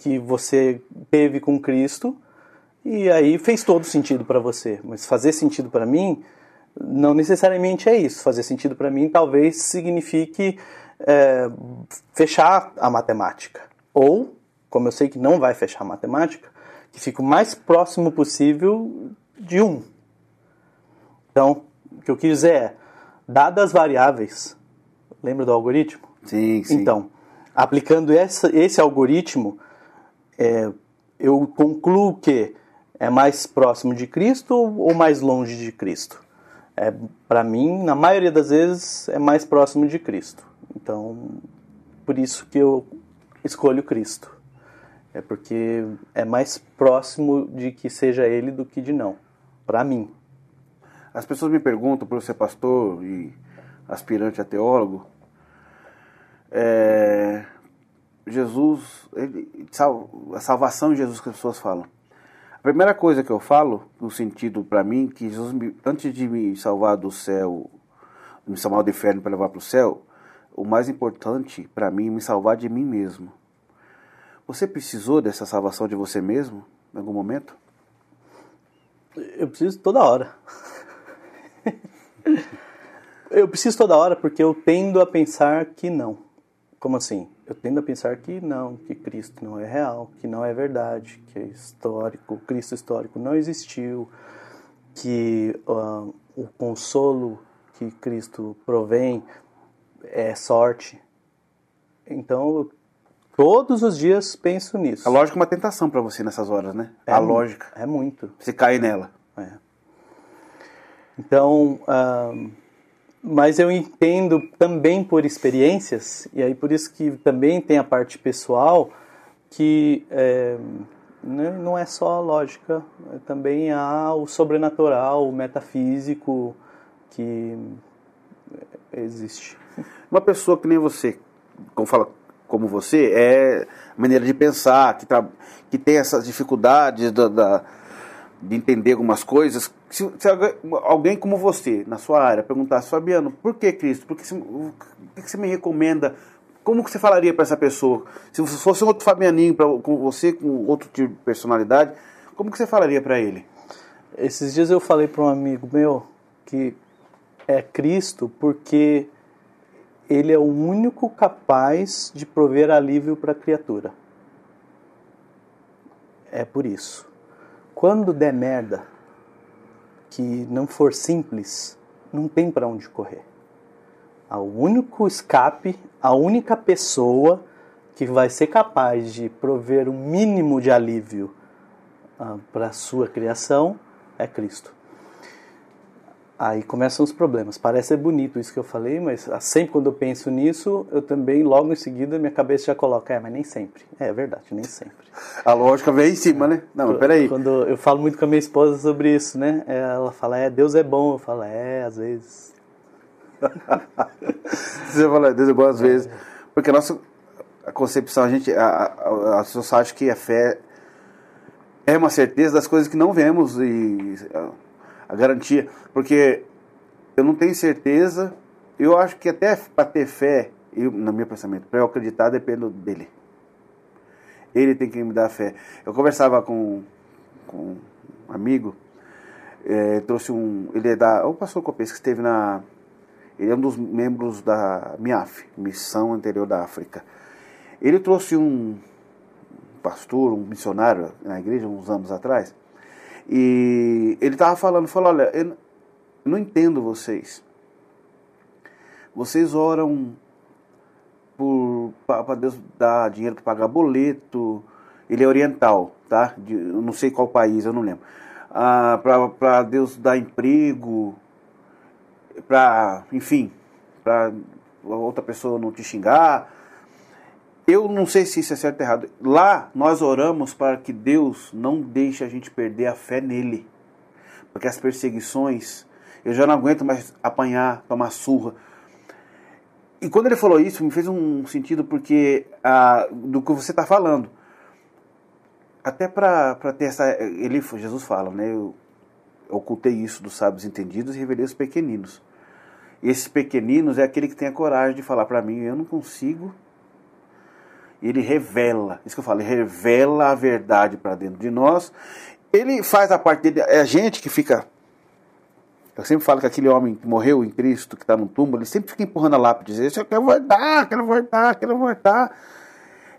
S2: que você teve com Cristo e aí fez todo sentido para você. Mas fazer sentido para mim não necessariamente é isso. Fazer sentido para mim talvez signifique é, fechar a matemática. Ou, como eu sei que não vai fechar a matemática, que fique o mais próximo possível de 1. Então, o que eu quis dizer é, dadas as variáveis, lembra do algoritmo?
S1: Sim, sim.
S2: Então, aplicando essa, esse algoritmo, é, eu concluo que é mais próximo de Cristo ou mais longe de Cristo? É, Para mim, na maioria das vezes, é mais próximo de Cristo. Então, por isso que eu escolho Cristo. É porque é mais próximo de que seja Ele do que de não. Para mim.
S1: As pessoas me perguntam, por ser pastor e aspirante a teólogo, é, Jesus, ele, a salvação de Jesus que as pessoas falam. Primeira coisa que eu falo, no sentido para mim, que Jesus, antes de me salvar do céu, me salvar do inferno para levar para o céu, o mais importante para mim é me salvar de mim mesmo. Você precisou dessa salvação de você mesmo em algum momento?
S2: Eu preciso toda hora. eu preciso toda hora porque eu tendo a pensar que não. Como assim? Eu tendo a pensar que não, que Cristo não é real, que não é verdade, que é histórico, Cristo histórico não existiu, que uh, o consolo que Cristo provém é sorte. Então, todos os dias penso nisso.
S1: A lógica é uma tentação para você nessas horas, né? É a lógica.
S2: É muito.
S1: Você cai nela.
S2: É. Então, uh, mas eu entendo também por experiências, e aí por isso que também tem a parte pessoal, que é, não é só a lógica, também há o sobrenatural, o metafísico que existe.
S1: Uma pessoa que nem você, como fala como você, é maneira de pensar, que, tá, que tem essas dificuldades da, da, de entender algumas coisas. Se, se, alguém como você, na sua área, perguntasse, Fabiano, por que Cristo? Por que, o que você me recomenda? Como que você falaria para essa pessoa? Se fosse um outro Fabianinho pra, com você, com outro tipo de personalidade, como que você falaria para ele?
S2: Esses dias eu falei para um amigo meu que é Cristo porque ele é o único capaz de prover alívio para a criatura. É por isso. Quando der merda, que não for simples, não tem para onde correr. O único escape, a única pessoa que vai ser capaz de prover um mínimo de alívio ah, para a sua criação é Cristo. Aí começam os problemas. Parece ser bonito isso que eu falei, mas sempre quando eu penso nisso, eu também, logo em seguida, minha cabeça já coloca, é, mas nem sempre. É, é verdade, nem sempre.
S1: A lógica vem em cima, né? Não, mas peraí.
S2: Quando eu falo muito com a minha esposa sobre isso, né? Ela fala, é, Deus é bom. Eu falo, é, às vezes.
S1: Você fala, Deus é bom às vezes. Porque a nossa, a concepção, a gente, a, a, a acha que a fé é uma certeza das coisas que não vemos e a, a garantia, porque eu não tenho certeza, eu acho que até para ter fé, eu, no meu pensamento, para eu acreditar depende dele. Ele tem que me dar fé. Eu conversava com, com um amigo, é, trouxe um. Ele é da. O pastor Copes, que esteve na. Ele é um dos membros da MIAF, Missão Interior da África. Ele trouxe um pastor, um missionário na igreja, uns anos atrás, e ele estava falando, falou, olha, eu não entendo vocês. Vocês oram para Deus dar dinheiro para pagar boleto. Ele é oriental, tá? De, eu não sei qual país, eu não lembro. Ah, para Deus dar emprego, para, enfim, para outra pessoa não te xingar. Eu não sei se isso é certo ou errado. Lá nós oramos para que Deus não deixe a gente perder a fé nele. Porque as perseguições, eu já não aguento mais apanhar, tomar surra. E quando ele falou isso, me fez um sentido porque ah, do que você está falando. Até para ter essa. Ele, Jesus fala, né? Eu ocultei isso dos sábios entendidos e revelei os pequeninos. E esses pequeninos é aquele que tem a coragem de falar para mim: eu não consigo. Ele revela, isso que eu falo, ele revela a verdade para dentro de nós. Ele faz a parte dele, é a gente que fica eu sempre falo que aquele homem que morreu em Cristo, que está no túmulo, ele sempre fica empurrando a lápide, dizendo, eu quero voltar, quero voltar, quero voltar.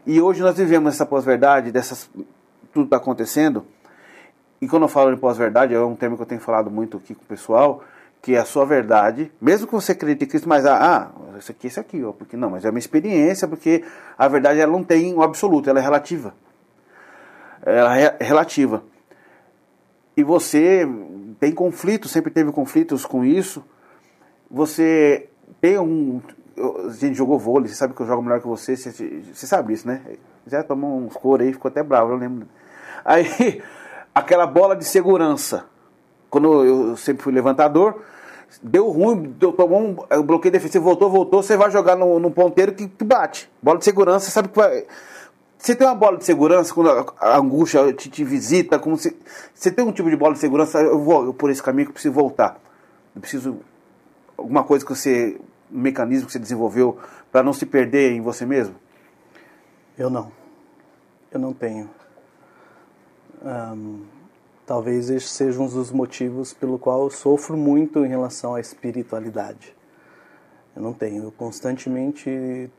S1: E hoje nós vivemos essa pós-verdade, dessas tudo está acontecendo. E quando eu falo de pós-verdade, é um termo que eu tenho falado muito aqui com o pessoal, que é a sua verdade, mesmo que você acredite em Cristo, mas ah, ah isso aqui, isso aqui, ó, porque não, mas é uma experiência, porque a verdade ela não tem o absoluto, ela é relativa. Ela é relativa. E você tem conflitos, sempre teve conflitos com isso. Você tem um. A gente jogou vôlei, você sabe que eu jogo melhor que você, você, você sabe isso, né? Já tomou uns coros aí, ficou até bravo, eu lembro. Aí, aquela bola de segurança. Quando eu sempre fui levantador, deu ruim, deu, tomou um bloqueio defensivo, voltou, voltou, você vai jogar no, no ponteiro que, que bate. Bola de segurança, sabe que vai você tem uma bola de segurança quando a angústia te, te visita, como se você tem um tipo de bola de segurança, eu vou por esse caminho que eu preciso voltar. Eu preciso alguma coisa que você um mecanismo que você desenvolveu para não se perder em você mesmo?
S2: Eu não. Eu não tenho. Um, talvez esse seja um dos motivos pelo qual eu sofro muito em relação à espiritualidade. Eu não tenho. Eu constantemente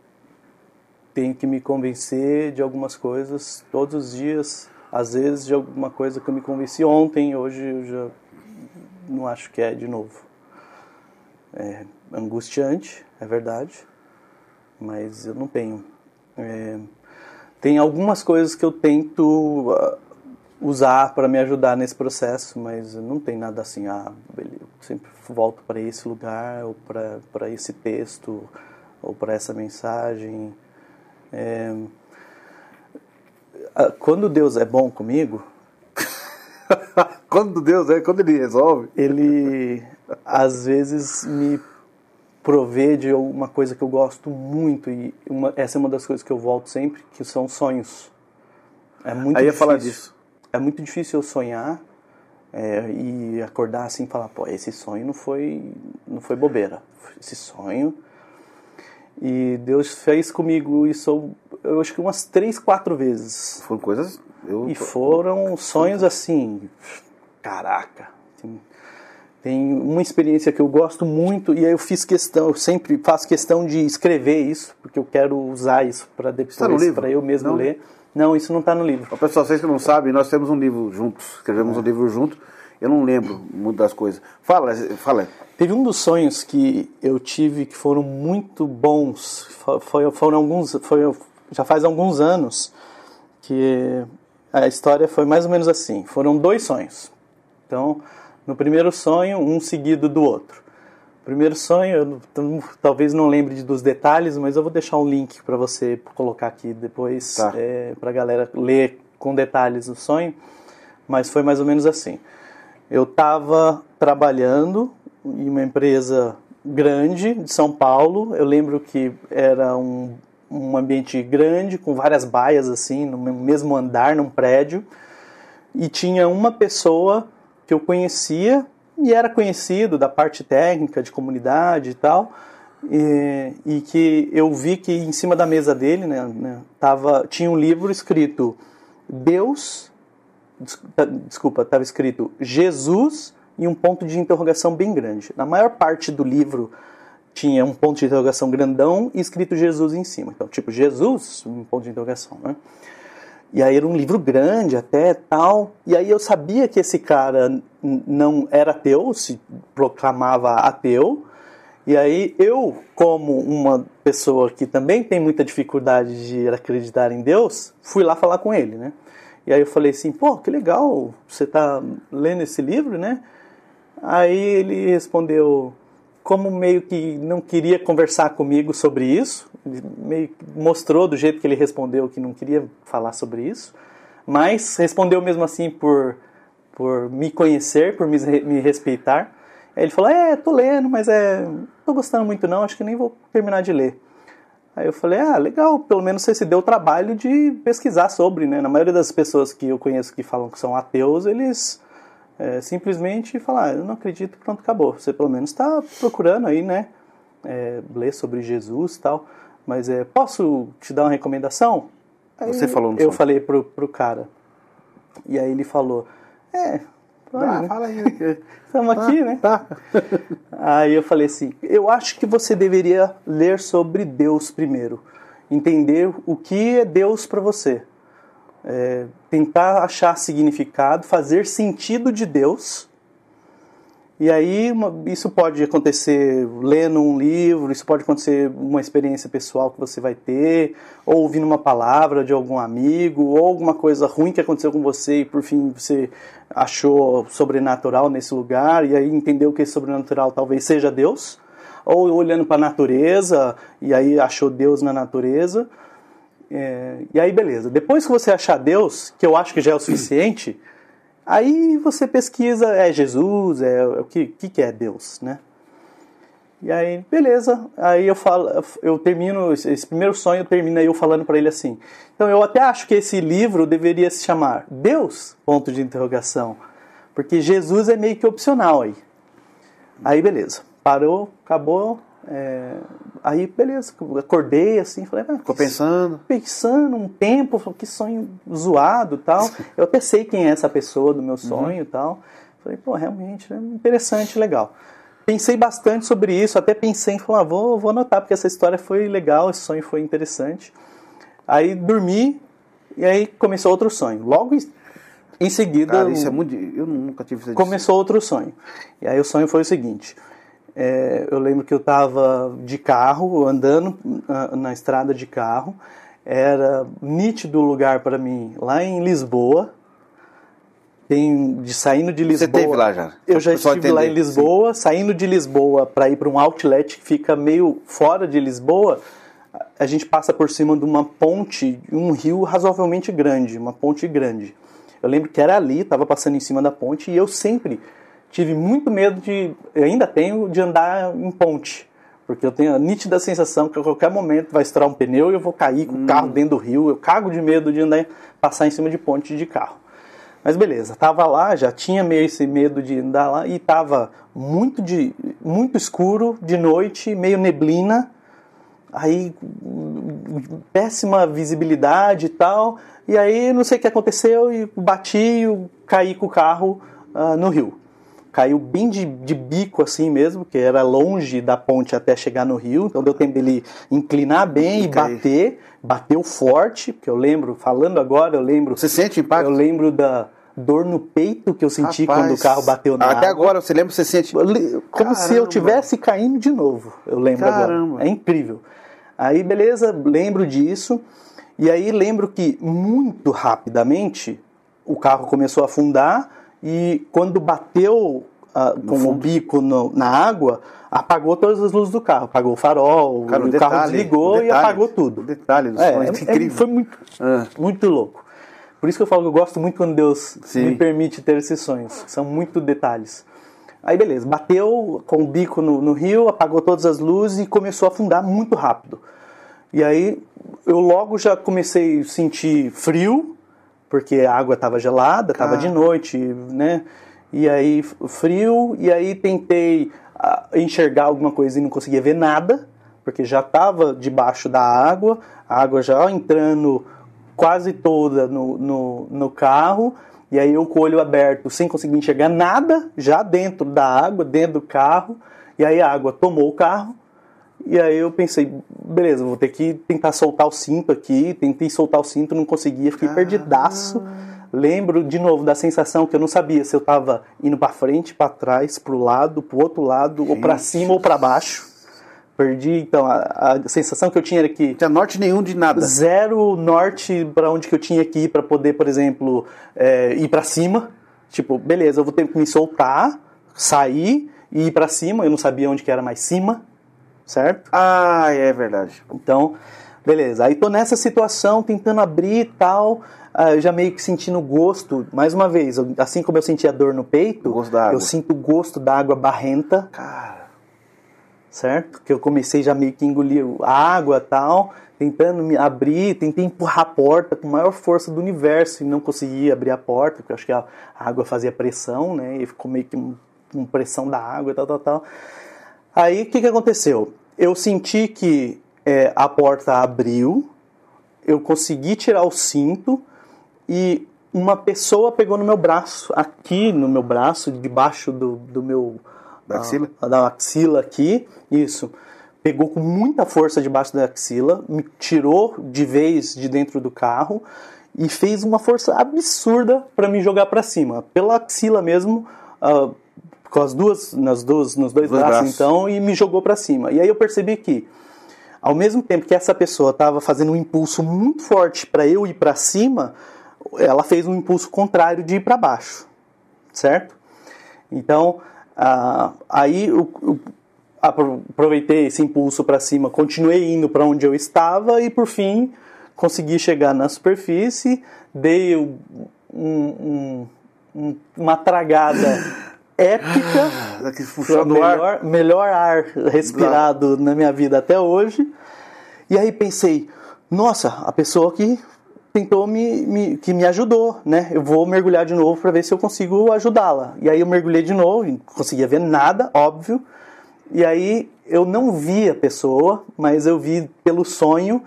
S2: tenho que me convencer de algumas coisas todos os dias. Às vezes de alguma coisa que eu me convenci ontem, hoje eu já não acho que é de novo. É angustiante, é verdade, mas eu não tenho. É, tem algumas coisas que eu tento uh, usar para me ajudar nesse processo, mas não tem nada assim, ah, eu sempre volto para esse lugar, ou para esse texto, ou para essa mensagem. É, quando Deus é bom comigo,
S1: quando Deus é, quando Ele resolve,
S2: Ele às vezes me provê de uma coisa que eu gosto muito e uma, essa é uma das coisas que eu volto sempre, que são sonhos.
S1: É muito Aí ia difícil, falar disso.
S2: É muito difícil eu sonhar é, e acordar assim e falar, pô, esse sonho não foi, não foi bobeira. Esse sonho e Deus fez comigo isso, eu acho que umas três, quatro vezes.
S1: Foram coisas.
S2: Eu... E foram sonhos assim. Caraca. Tem, tem uma experiência que eu gosto muito e aí eu fiz questão, eu sempre faço questão de escrever isso, porque eu quero usar isso para depois, tá para eu mesmo não? ler. Não, isso não está no livro.
S1: pessoal, vocês que não sabem, nós temos um livro juntos, escrevemos é. um livro junto. Eu não lembro muito das coisas. Fala, fala.
S2: Teve um dos sonhos que eu tive que foram muito bons. Foi, foram alguns, foi, já faz alguns anos que a história foi mais ou menos assim. Foram dois sonhos. Então, no primeiro sonho, um seguido do outro. Primeiro sonho, eu talvez não lembre dos detalhes, mas eu vou deixar um link para você colocar aqui depois tá. é, para a galera ler com detalhes o sonho. Mas foi mais ou menos assim. Eu estava trabalhando em uma empresa grande de São Paulo. Eu lembro que era um, um ambiente grande, com várias baias assim, no mesmo andar, num prédio. E tinha uma pessoa que eu conhecia e era conhecido da parte técnica, de comunidade e tal. E, e que eu vi que em cima da mesa dele né, né, tava, tinha um livro escrito Deus, tá, desculpa, estava escrito Jesus e um ponto de interrogação bem grande. Na maior parte do livro tinha um ponto de interrogação grandão e escrito Jesus em cima. Então, tipo, Jesus, um ponto de interrogação, né? E aí era um livro grande até tal. E aí eu sabia que esse cara não era ateu, se proclamava ateu. E aí eu, como uma pessoa que também tem muita dificuldade de acreditar em Deus, fui lá falar com ele, né? E aí eu falei assim, pô, que legal, você tá lendo esse livro, né? Aí ele respondeu, como meio que não queria conversar comigo sobre isso, meio mostrou do jeito que ele respondeu que não queria falar sobre isso, mas respondeu mesmo assim por, por me conhecer, por me, me respeitar. Aí ele falou: É, tô lendo, mas é, tô gostando muito não, acho que nem vou terminar de ler. Aí eu falei: Ah, legal, pelo menos você se deu o trabalho de pesquisar sobre, né? Na maioria das pessoas que eu conheço que falam que são ateus, eles é, simplesmente falar, ah, eu não acredito, pronto, acabou. Você pelo menos está procurando aí, né? É, ler sobre Jesus e tal. Mas é, posso te dar uma recomendação?
S1: Aí Você falou no
S2: Eu som. falei pro, pro cara. E aí ele falou, é,
S1: ah, fala aí.
S2: Estamos aqui, né?
S1: Tá.
S2: Aí eu falei assim: eu acho que você deveria ler sobre Deus primeiro. Entender o que é Deus para você é, tentar achar significado, fazer sentido de Deus. E aí isso pode acontecer lendo um livro, isso pode acontecer uma experiência pessoal que você vai ter, ou ouvindo uma palavra de algum amigo, ou alguma coisa ruim que aconteceu com você e por fim você achou sobrenatural nesse lugar e aí entendeu que esse sobrenatural talvez seja Deus, ou olhando para a natureza e aí achou Deus na natureza é, e aí, beleza. Depois que você achar Deus, que eu acho que já é o suficiente, aí você pesquisa, é Jesus, é, é o que, que, que é Deus, né? E aí, beleza. Aí eu falo, eu termino esse primeiro sonho, termina eu falando para ele assim. Então eu até acho que esse livro deveria se chamar Deus? Ponto de interrogação, porque Jesus é meio que opcional aí. Aí beleza, parou, acabou, é, aí, beleza, acordei assim, falei, ah,
S1: ficou pensando?
S2: Pensando um tempo, que sonho zoado tal. Eu até sei quem é essa pessoa do meu uhum. sonho e tal. Falei, pô, realmente, é interessante, legal. Pensei bastante sobre isso, até pensei em falar, ah, vou, vou anotar, porque essa história foi legal, esse sonho foi interessante. Aí dormi, e aí começou outro sonho. Logo em seguida.
S1: Cara, isso é muito. Eu nunca tive isso.
S2: Começou outro sonho. E aí o sonho foi o seguinte: é, eu lembro que eu estava de carro, andando na, na, estrada de carro. Era nítido o lugar para mim lá em Lisboa. Tem, de saindo de Lisboa.
S1: Você esteve lá já?
S2: Eu já estive entender. lá em Lisboa. Sim. Saindo de Lisboa para ir para um outlet que fica meio fora de Lisboa, a gente passa por cima de uma ponte, um rio razoavelmente grande, uma ponte grande. Eu lembro que era ali, estava passando em cima da ponte e eu sempre tive muito medo de, ainda tenho, de andar em ponte. Porque eu tenho a nítida sensação que a qualquer momento vai estourar um pneu e eu vou cair com hum. o carro dentro do rio. Eu cago de medo de andar, passar em cima de ponte de carro. Mas beleza, tava lá, já tinha meio esse medo de andar lá e tava muito, de, muito escuro de noite, meio neblina. Aí, péssima visibilidade e tal. E aí, não sei o que aconteceu e bati e caí com o carro uh, no rio caiu bem de, de, bico assim mesmo, que era longe da ponte até chegar no rio, então deu tempo dele inclinar bem e, e bater, bateu forte, porque eu lembro, falando agora, eu lembro...
S1: Você sente impacto?
S2: Eu lembro da dor no peito que eu senti Rapaz, quando o carro bateu na
S1: Até
S2: água.
S1: agora, você lembra, você sente...
S2: Como Caramba. se eu tivesse caindo de novo, eu lembro Caramba. agora. É incrível. Aí, beleza, lembro disso, e aí lembro que muito rapidamente o carro começou a afundar, e quando bateu uh, com fundo. o bico no, na água, apagou todas as luzes do carro. Apagou o farol, Cara, o, detalhe, carro desligou detalhe, e apagou tudo. O
S1: detalhe do é, sonho, é, é, incrível.
S2: Foi muito, ah. muito louco. Por isso que eu falo que eu gosto muito quando Deus Sim. me permite ter esses sonhos. São muito detalhes. Aí beleza, bateu com o bico no, no rio, apagou todas as luzes e começou a afundar muito rápido. E aí eu logo já comecei a sentir frio, porque a água estava gelada, estava de noite, né? E aí frio, e aí tentei ah, enxergar alguma coisa e não conseguia ver nada, porque já estava debaixo da água, a água já entrando quase toda no, no, no carro, e aí eu com o olho aberto, sem conseguir enxergar nada, já dentro da água, dentro do carro, e aí a água tomou o carro, e aí eu pensei, beleza, vou ter que tentar soltar o cinto aqui, tentei soltar o cinto, não conseguia, fiquei perdidaço. Lembro de novo da sensação que eu não sabia se eu estava indo para frente, para trás, para o lado, para o outro lado, Gente. ou para cima ou para baixo. Perdi, então, a, a, sensação que eu tinha era que.
S1: Não tinha norte nenhum de nada.
S2: Zero norte para onde que eu tinha que ir para poder, por exemplo, é, ir para cima. Tipo, beleza, eu vou ter que me soltar, sair e ir para cima. Eu não sabia onde que era mais cima, certo?
S1: Ah, é verdade.
S2: Então, beleza. Aí tô nessa situação, tentando abrir e tal. Uh, já meio que sentindo gosto, mais uma vez, assim como eu senti a dor no peito, eu sinto o gosto da água barrenta.
S1: Cara
S2: certo? Que eu comecei já meio que engolir a água tal, tentando me abrir, tentei empurrar a porta com a maior força do universo e não consegui abrir a porta, porque eu acho que a água fazia pressão, né? E ficou meio que com pressão da água e tal, tal, tal. Aí o que, que aconteceu? Eu senti que é, a porta abriu, eu consegui tirar o cinto e uma pessoa pegou no meu braço, aqui no meu braço, debaixo do, do meu
S1: da axila?
S2: A, da axila aqui, isso. Pegou com muita força debaixo da axila, me tirou de vez de dentro do carro e fez uma força absurda para me jogar para cima, pela axila mesmo, uh, com as duas, nas duas, nos dois, dois braços, braços, então, e me jogou para cima. E aí eu percebi que, ao mesmo tempo que essa pessoa estava fazendo um impulso muito forte para eu ir para cima, ela fez um impulso contrário de ir para baixo, certo? Então, aí eu, eu aproveitei esse impulso para cima, continuei indo para onde eu estava e por fim consegui chegar na superfície, dei um, um, uma tragada épica,
S1: o
S2: melhor, ar. melhor ar respirado na minha vida até hoje. E aí pensei, nossa, a pessoa que tentou me, me, que me ajudou, né? Eu vou mergulhar de novo para ver se eu consigo ajudá-la. E aí eu mergulhei de novo, não conseguia ver nada, óbvio. E aí eu não vi a pessoa, mas eu vi pelo sonho.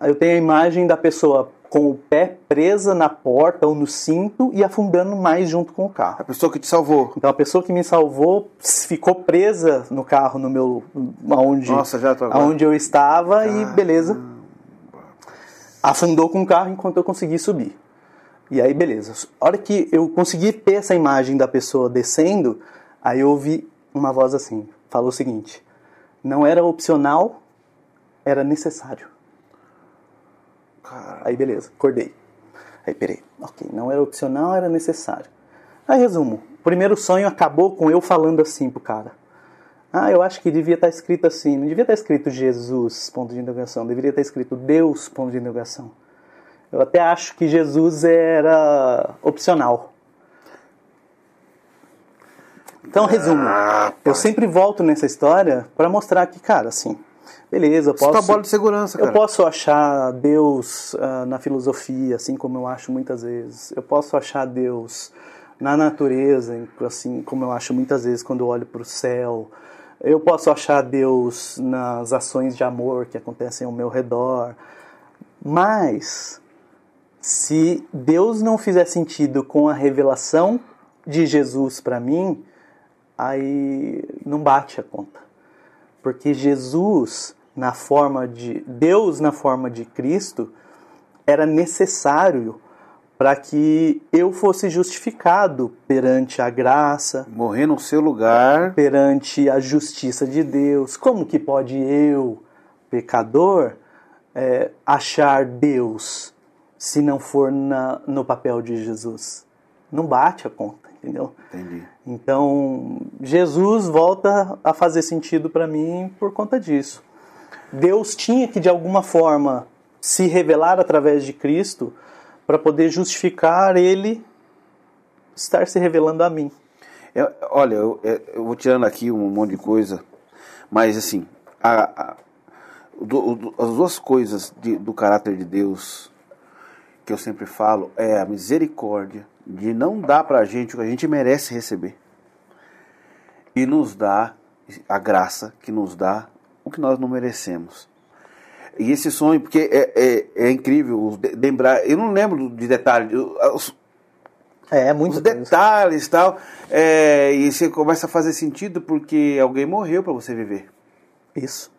S2: Eu tenho a imagem da pessoa com o pé presa na porta ou no cinto e afundando mais junto com o carro.
S1: A pessoa que te salvou.
S2: Então a pessoa que me salvou ficou presa no carro no meu aonde
S1: Nossa, já tô
S2: aonde eu estava Caramba. e beleza afundou com o carro enquanto eu consegui subir. E aí, beleza. A hora que eu consegui ter essa imagem da pessoa descendo, aí eu ouvi uma voz assim, falou o seguinte: não era opcional, era necessário. Aí, beleza, acordei. Aí, peraí, ok, não era opcional, era necessário. Aí, resumo: o primeiro sonho acabou com eu falando assim pro cara. Ah, eu acho que devia estar escrito assim. Não devia estar escrito Jesus, ponto de interrogação. Deveria estar escrito Deus, ponto de interrogação. Eu até acho que Jesus era opcional. Então, resumo. Ah, eu sempre volto nessa história para mostrar que, cara, assim, beleza, eu posso.
S1: Bola de segurança, cara.
S2: Eu posso achar Deus uh, na filosofia, assim como eu acho muitas vezes. Eu posso achar Deus na natureza, assim como eu acho muitas vezes quando eu olho para o céu. Eu posso achar Deus nas ações de amor que acontecem ao meu redor, mas se Deus não fizer sentido com a revelação de Jesus para mim, aí não bate a conta. Porque Jesus, na forma de Deus na forma de Cristo, era necessário para que eu fosse justificado perante a graça,
S1: morrer no seu lugar,
S2: perante a justiça de Deus. Como que pode eu, pecador, é, achar Deus se não for na, no papel de Jesus? Não bate a conta, entendeu?
S1: Entendi.
S2: Então, Jesus volta a fazer sentido para mim por conta disso. Deus tinha que de alguma forma se revelar através de Cristo para poder justificar ele estar se revelando a mim.
S1: Eu, olha, eu, eu, vou tirando aqui um monte de coisa, mas assim, a, a, as duas coisas de, do caráter de Deus que eu sempre falo é a misericórdia de não dar para a gente o que a gente merece receber e nos dá a graça que nos dá o que nós não merecemos. E esse sonho, porque é, é, é incrível lembrar, eu não lembro de detalhes, os,
S2: é, é muito
S1: os detalhes e tal, é, e você começa a fazer sentido porque alguém morreu para você viver.
S2: Isso.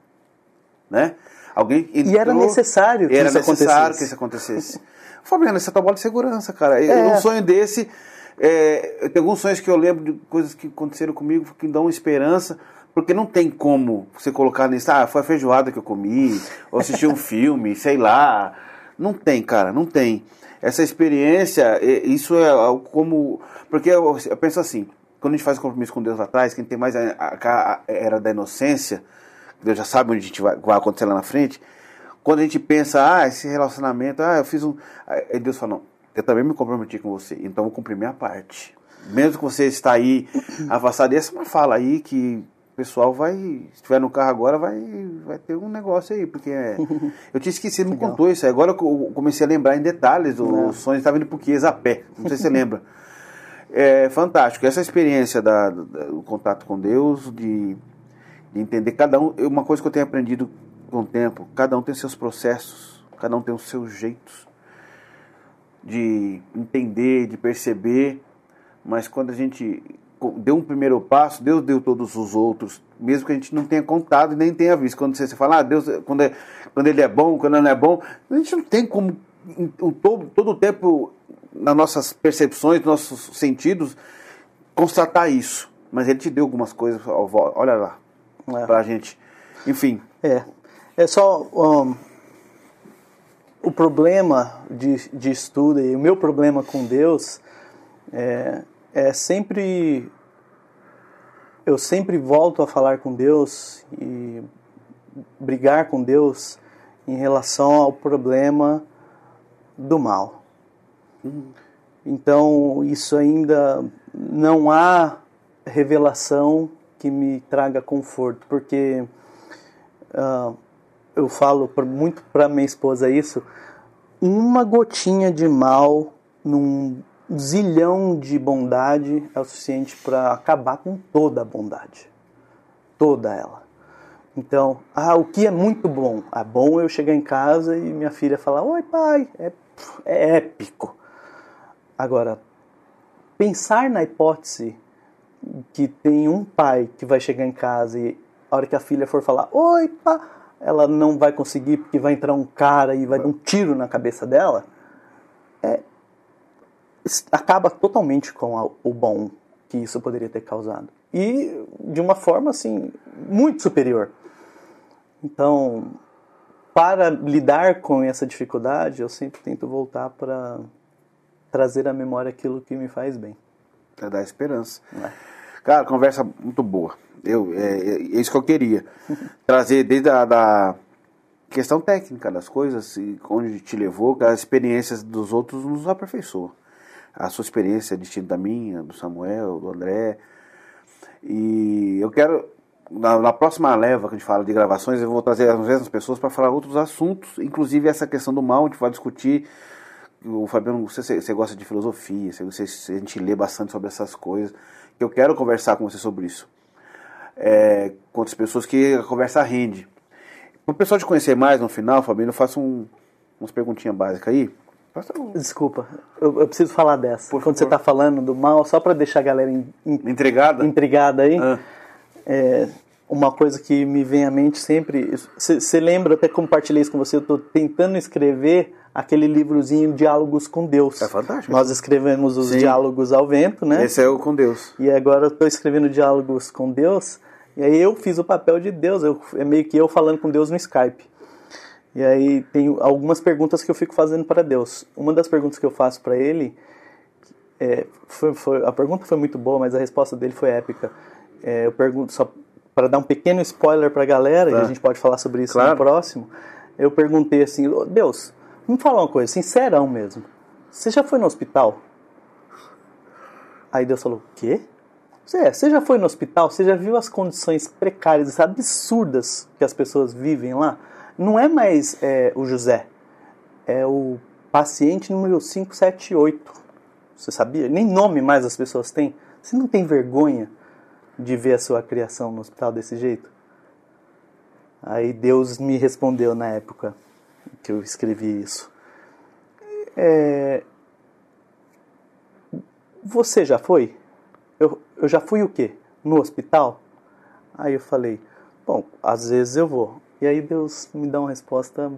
S1: Né? Alguém entrou,
S2: e era necessário que
S1: era
S2: isso
S1: necessário
S2: acontecesse.
S1: que isso acontecesse. Fabiano, essa a tua bola de segurança, cara. É. Um sonho desse, é, tem alguns sonhos que eu lembro de coisas que aconteceram comigo que dão esperança, porque não tem como você colocar nisso, ah, foi a feijoada que eu comi, ou assisti um filme, sei lá. Não tem, cara, não tem. Essa experiência, isso é como. Porque eu, eu penso assim, quando a gente faz compromisso com Deus lá atrás, quem tem mais a, a, a era da inocência, Deus já sabe onde a gente vai, vai acontecer lá na frente. Quando a gente pensa, ah, esse relacionamento, ah, eu fiz um. Aí Deus fala, não, eu também me comprometi com você, então eu vou cumprir minha parte. Mesmo que você está aí afastado, essa é uma fala aí que o pessoal vai, se estiver no carro agora, vai, vai ter um negócio aí, porque é, eu tinha esquecido, me contou isso. Agora eu comecei a lembrar em detalhes, o sonho estava indo para o Chies a pé, não sei se você lembra. É fantástico. Essa experiência da, da, do contato com Deus, de, de entender cada um, uma coisa que eu tenho aprendido com o tempo, cada um tem seus processos, cada um tem os seus jeitos de entender, de perceber, mas quando a gente deu um primeiro passo, Deus deu todos os outros, mesmo que a gente não tenha contado e nem tenha visto. Quando você, fala, ah, Deus, quando, é, quando Ele é bom, quando Ele não é bom, a gente não tem como, todo, todo o tempo, nas nossas percepções, nos nossos sentidos, constatar isso. Mas Ele te deu algumas coisas, olha lá, é. pra gente. Enfim.
S2: É. É só. Um, o problema de, de estudo e o meu problema com Deus é, é sempre. Eu sempre volto a falar com Deus e brigar com Deus em relação ao problema do mal. Então, isso ainda não há revelação que me traga conforto, porque uh, eu falo muito para minha esposa isso, uma gotinha de mal num zilhão de bondade é o suficiente para acabar com toda a bondade. Toda ela. Então, ah, o que é muito bom? É bom eu chegar em casa e minha filha falar: Oi, pai, é, é épico. Agora, pensar na hipótese que tem um pai que vai chegar em casa e a hora que a filha for falar: Oi, pai ela não vai conseguir porque vai entrar um cara e vai dar um tiro na cabeça dela, é, acaba totalmente com a, o bom que isso poderia ter causado. E de uma forma assim, muito superior. Então, para lidar com essa dificuldade, eu sempre tento voltar para trazer à memória aquilo que me faz bem.
S1: Para dar esperança. É. Cara, conversa muito boa. Eu, é, é isso que eu queria. Trazer desde a da questão técnica das coisas, onde te levou, as experiências dos outros nos aperfeiçoam. A sua experiência é distinta da minha, do Samuel, do André. E eu quero, na, na, próxima leva que a gente fala de gravações, eu vou trazer as mesmas pessoas para falar outros assuntos, inclusive essa questão do mal, a gente vai discutir. O Fabiano, você, você gosta de filosofia, você, você, a gente lê bastante sobre essas coisas. Eu quero conversar com você sobre isso é, com outras pessoas que a conversa rende. Para o pessoal te conhecer mais no final, Fabinho, eu faço um, umas perguntinhas básicas aí.
S2: Um... Desculpa, eu, eu, preciso falar dessa. Por Quando favor. você está falando do mal, só para deixar a galera in, in,
S1: intrigada,
S2: intrigada aí, ah. é, uma coisa que me vem à mente sempre. Você lembra, até compartilhei isso com você, eu estou tentando escrever aquele livrozinho Diálogos com Deus.
S1: É fantástico.
S2: Nós escrevemos os Sim. Diálogos ao Vento, né?
S1: Esse é o com Deus.
S2: E agora eu estou escrevendo Diálogos com Deus. E aí eu fiz o papel de Deus, eu, é meio que eu falando com Deus no Skype. E aí tem algumas perguntas que eu fico fazendo para Deus. Uma das perguntas que eu faço para ele, é, foi, foi, a pergunta foi muito boa, mas a resposta dele foi épica. É, eu pergunto só para dar um pequeno spoiler para a galera, tá. e a gente pode falar sobre isso claro. no próximo. Eu perguntei assim, Deus, me fala uma coisa, sincerão mesmo. Você já foi no hospital? Aí Deus falou, o quê? Você, você já foi no hospital? Você já viu as condições precárias, absurdas que as pessoas vivem lá? Não é mais é, o José, é o paciente número 578. Você sabia? Nem nome mais as pessoas têm. Você não tem vergonha de ver a sua criação no hospital desse jeito? Aí Deus me respondeu na época que eu escrevi isso. É... Você já foi? Eu, eu já fui o quê? No hospital? Aí eu falei, bom, às vezes eu vou. E aí Deus me dá uma resposta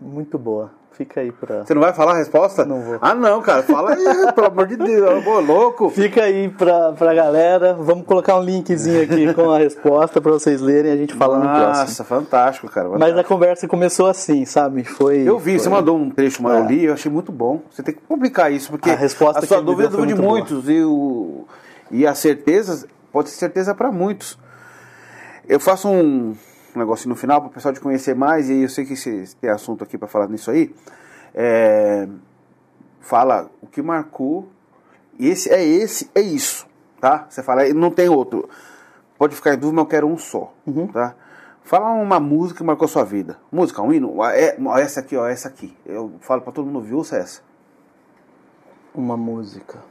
S2: muito boa. Fica aí pra.
S1: Você não vai falar a resposta?
S2: Não vou.
S1: Ah, não, cara. Fala aí, pelo amor de Deus. Ô, louco.
S2: Fica aí pra, pra galera. Vamos colocar um linkzinho aqui com a resposta pra vocês lerem e a gente fala no próximo.
S1: Nossa, fantástico, cara.
S2: Mas a conversa começou assim, sabe? Foi.
S1: Eu vi,
S2: foi...
S1: você mandou um trecho, mas eu
S2: É.
S1: li, eu achei muito bom. Você tem que publicar isso, porque
S2: A resposta
S1: a sua dúvida é dúvida de
S2: muito
S1: muitos e, o, e a certeza pode ser certeza para muitos. Eu faço um, um negocinho no final para o pessoal te conhecer mais, e eu sei que esse, tem assunto aqui para falar nisso aí. É, fala o que marcou, e esse é esse, é isso, tá? Você fala, não tem outro. Pode ficar em dúvida, mas eu quero um só, tá? Fala uma música que marcou sua vida. Música, um hino, é, essa aqui, ó, essa aqui. Eu falo para todo mundo ouvir, ouça essa.
S2: Uma música.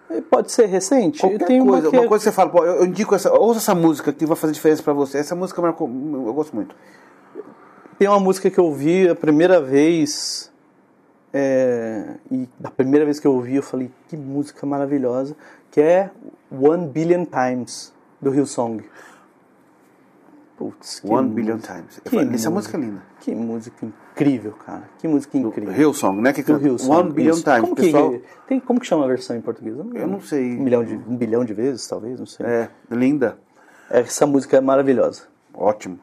S2: E Pode ser recente?
S1: Qualquer
S2: Tem
S1: coisa,
S2: que
S1: uma
S2: é-
S1: coisa que você fala, pô, eu, eu indico essa, ouça essa música que vai fazer diferença para você. Essa música marcou, eu gosto muito.
S2: Tem uma música que eu ouvi a primeira vez. é, e da primeira vez que eu ouvi, eu falei, que música maravilhosa. Que é One Billion Times, do Hillsong. Putz, que
S1: One
S2: música.
S1: Billion Times.
S2: Que
S1: essa música é linda.
S2: Que música incrível, cara. Que música incrível.
S1: Hillsong, né? Que
S2: Do Hillsong,
S1: One Billion
S2: isso.
S1: Times.
S2: Como que,
S1: pessoal,
S2: tem, como que chama a versão em português?
S1: eu não sei.
S2: Um, milhão de, um bilhão de vezes, talvez, não sei.
S1: É, linda.
S2: Essa música é maravilhosa.
S1: Ótimo.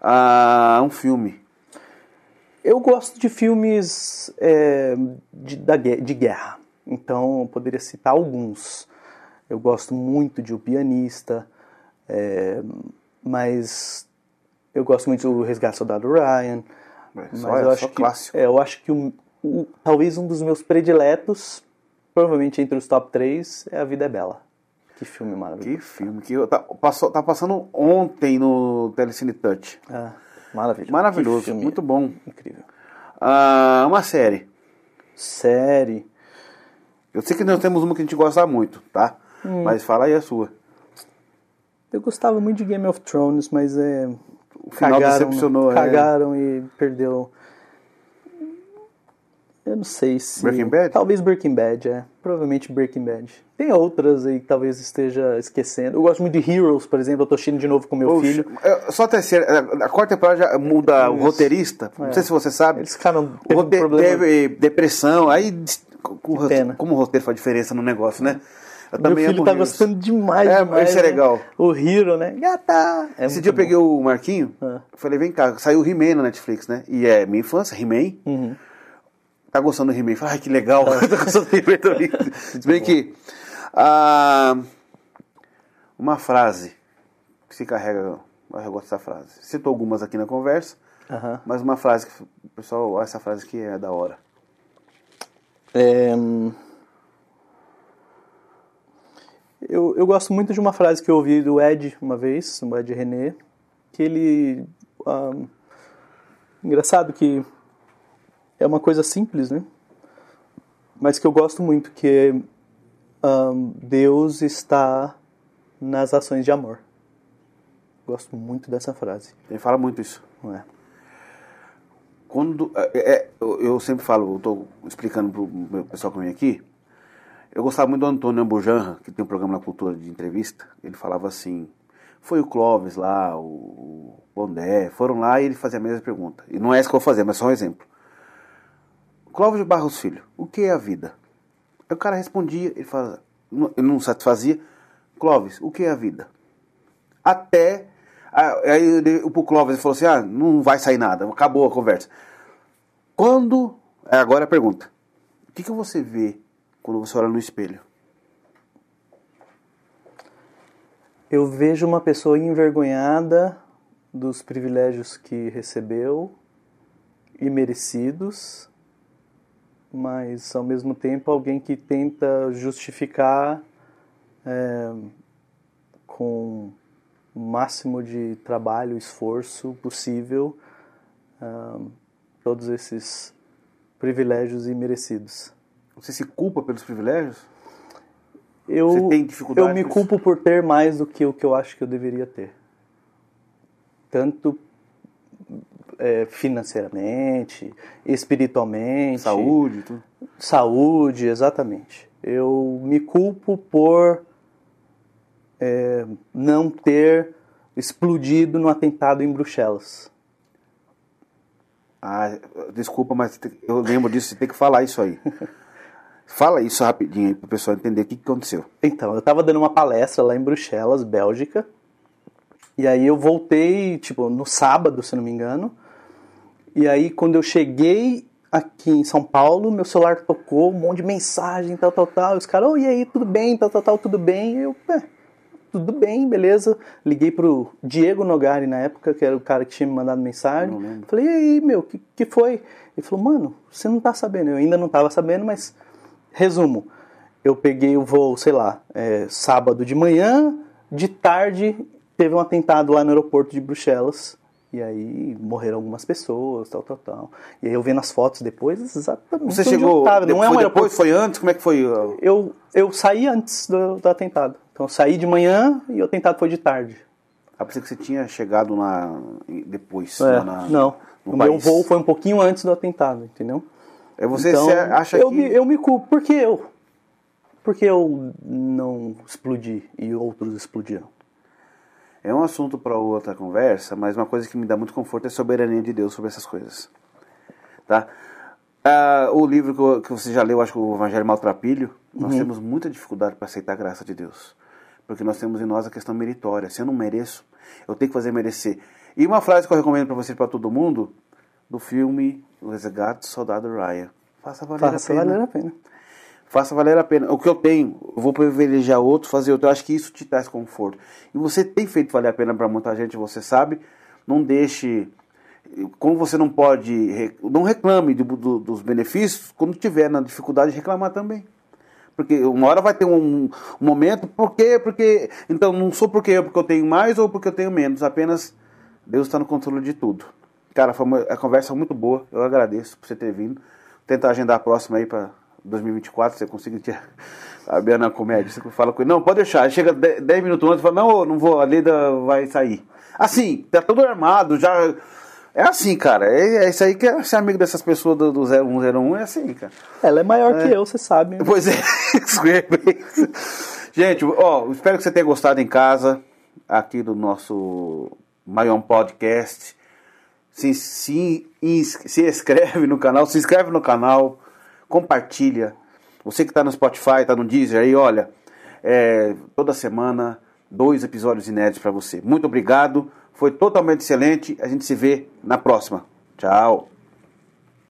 S1: Ah, um filme.
S2: Eu gosto de filmes é, de, da de guerra, então eu poderia citar alguns. Eu gosto muito de O Pianista, é, mas eu gosto muito do Resgate do Soldado Ryan.
S1: É,
S2: Mas
S1: só- é
S2: eu acho que, é, eu acho que o- o- talvez um dos meus prediletos, provavelmente entre os top 3, é A Vida é Bela. Que filme maravilhoso.
S1: Que filme. Que eu- tá, passou, tá passando ontem no Telecine Touch.
S2: Ah, maravilhoso.
S1: Maravilhoso, muito bom.
S2: Incrível.
S1: Ah, uma série.
S2: Série.
S1: Eu sei que nós temos uma que a gente gosta muito, tá?
S2: Hum.
S1: Mas fala aí a sua.
S2: Eu gostava muito de Game of Thrones, mas é.
S1: O final decepcionou, é.
S2: Cagaram e perdeu. Eu não sei se.
S1: Breaking Bad?
S2: Talvez Breaking Bad, é. Provavelmente Breaking Bad. Tem outras aí que talvez esteja esquecendo. Eu gosto muito de Heroes, por exemplo. Eu tô assistindo de novo com meu
S1: Poxa,
S2: filho.
S1: é, Só a terceira. A quarta temporada já muda o roteirista. Não sei se você sabe.
S2: Eles ficaram. Teve um problema.
S1: teve depressão. Aí. com-
S2: pena.
S1: Como o roteiro faz diferença no negócio, né?
S2: Meu filho tá
S1: Heroes.
S2: gostando demais.
S1: É,
S2: demais,
S1: esse é
S2: né?
S1: legal.
S2: O Hero, né? Gata! É
S1: Esse dia eu
S2: bom.
S1: peguei o Marquinho,
S2: Ah.
S1: falei, vem cá, saiu o He-Man na Netflix, né? E é minha infância, He-Man.
S2: Uhum.
S1: Tá gostando do He-Man? Ai, que legal,
S2: Ah.
S1: tá gostando do He-Man também. Se bem que, ah, uma frase que se carrega, eu gosto dessa frase. Citou algumas aqui na conversa,
S2: Aham.
S1: mas uma frase que o pessoal, essa frase aqui é da hora.
S2: É, hum, Eu, eu gosto muito de uma frase que eu ouvi do Ed uma vez, do Ed René, que ele. ahn, engraçado que é uma coisa simples, né? Mas que eu gosto muito, que é ahn, Deus está nas ações de amor. Gosto muito dessa frase,
S1: Ele fala muito isso.
S2: não é?
S1: Quando, é, é, eu, sempre falo, eu estou explicando para o pessoal que vem aqui, eu gostava muito do Antônio Ambujanra, que tem um programa na Cultura de entrevista, ele falava assim, foi o Clóvis lá, o Bondé, foram lá e ele fazia a mesma pergunta. E não é essa que eu vou fazer, mas só um exemplo. Clóvis Barros Filho, o que é a vida? Aí o cara respondia, ele, fala, ele não satisfazia, Clóvis, o que é a vida? Até. Aí o Clóvis falou assim: ah, não vai sair nada, acabou a conversa. Quando. é, Agora a pergunta: o que, que você vê quando você olha no espelho?
S2: Eu vejo uma pessoa envergonhada dos privilégios que recebeu e merecidos, mas ao mesmo tempo alguém que tenta justificar é, com o máximo de trabalho, esforço possível, uh, todos esses privilégios imerecidos.
S1: Você se culpa pelos privilégios?
S2: Eu,
S1: Você tem dificuldade
S2: eu me culpo por ter mais do que o que eu acho que eu deveria ter. Tanto é, financeiramente, espiritualmente.
S1: Saúde, tudo.
S2: Saúde, exatamente. Eu me culpo por é, não ter explodido no atentado em Bruxelas.
S1: Ah, desculpa, mas eu lembro disso, você tem que falar isso aí. Fala isso rapidinho aí pro pessoal entender o que, que aconteceu.
S2: Então, eu tava dando uma palestra lá em Bruxelas, Bélgica. E aí eu voltei, tipo, no sábado, se não me engano. E aí quando eu cheguei aqui em São Paulo, meu celular tocou, um monte de mensagem, tal, tal, tal. E os caras, oh, e aí, tudo bem, tal, tal, tal, tudo bem? E eu, é, tudo bem, beleza. Liguei pro Diego Nogari na época, que era o cara que tinha me mandado mensagem. Falei, e aí, meu, que, que foi? Ele falou, mano, você não tá sabendo. Eu ainda não tava sabendo, mas resumo. Eu peguei o voo, sei lá, é, sábado de manhã, de tarde teve um atentado lá no aeroporto de Bruxelas. E aí morreram algumas pessoas, tal, tal, tal. E aí eu vendo as fotos depois, exatamente
S1: Você chegou.
S2: tava. Não é um
S1: depois?
S2: aeroporto.
S1: Foi antes? Como é que foi?
S2: Eu, eu saí antes do, do atentado. Então eu saí de manhã e o atentado foi de tarde.
S1: Ah, pensei que você tinha chegado lá depois.
S2: É,
S1: na-
S2: não.
S1: no
S2: o meu
S1: país.
S2: voo foi um pouquinho antes do atentado, entendeu?
S1: É você,
S2: então,
S1: acha
S2: eu
S1: que.
S2: me, eu me culpo. Por que eu? Por que eu não explodi e outros explodiram?
S1: É um assunto para outra conversa, mas uma coisa que me dá muito conforto é a soberania de Deus sobre essas coisas. Tá? Ah, o livro que, eu- que você já leu, acho que o Evangelho Maltrapilho, nós
S2: Uhum.
S1: temos muita dificuldade para aceitar a graça de Deus. Porque nós temos em nós a questão meritória. Se eu não mereço, eu tenho que fazer merecer. E uma frase que eu recomendo para você e para todo mundo, do filme Resgate do Soldado Ryan. Faça valer
S2: Faça
S1: a pena.
S2: valer a pena.
S1: Faça valer a pena. O que eu tenho, eu vou privilegiar outro, fazer outro. Eu acho que isso te traz conforto. E você tem feito valer a pena para muita gente, você sabe. Não deixe. Como você não pode. Não reclame do- do- dos benefícios, quando tiver na dificuldade, reclamar também. Porque uma hora vai ter um, um momento, por quê? Porque. Então, não sou porque eu, porque eu tenho mais ou porque eu tenho menos. Apenas Deus está no controle de tudo. Cara, foi uma, a conversa muito boa. Eu agradeço por você ter vindo. Tentar agendar a próxima aí para 2024, você consiga te abrir na comédia. Você fala com ele, não, pode deixar. Chega 10 minutos antes e fala, não, não vou, a Leda vai sair. Assim, tá todo armado, já. É assim, cara. É, é isso aí que é ser amigo dessas pessoas do, do 0101, é assim, cara.
S2: Ela é maior que eu, você sabe.
S1: Pois é. Gente, ó, espero que você tenha gostado em casa aqui do nosso Maior Podcast. Se, se, se inscreve no canal, se inscreve no canal, compartilha. Você que está no Spotify, está no Deezer aí, olha, é, toda semana dois episódios inéditos para você. Muito obrigado, foi totalmente excelente. A gente se vê na próxima. Tchau.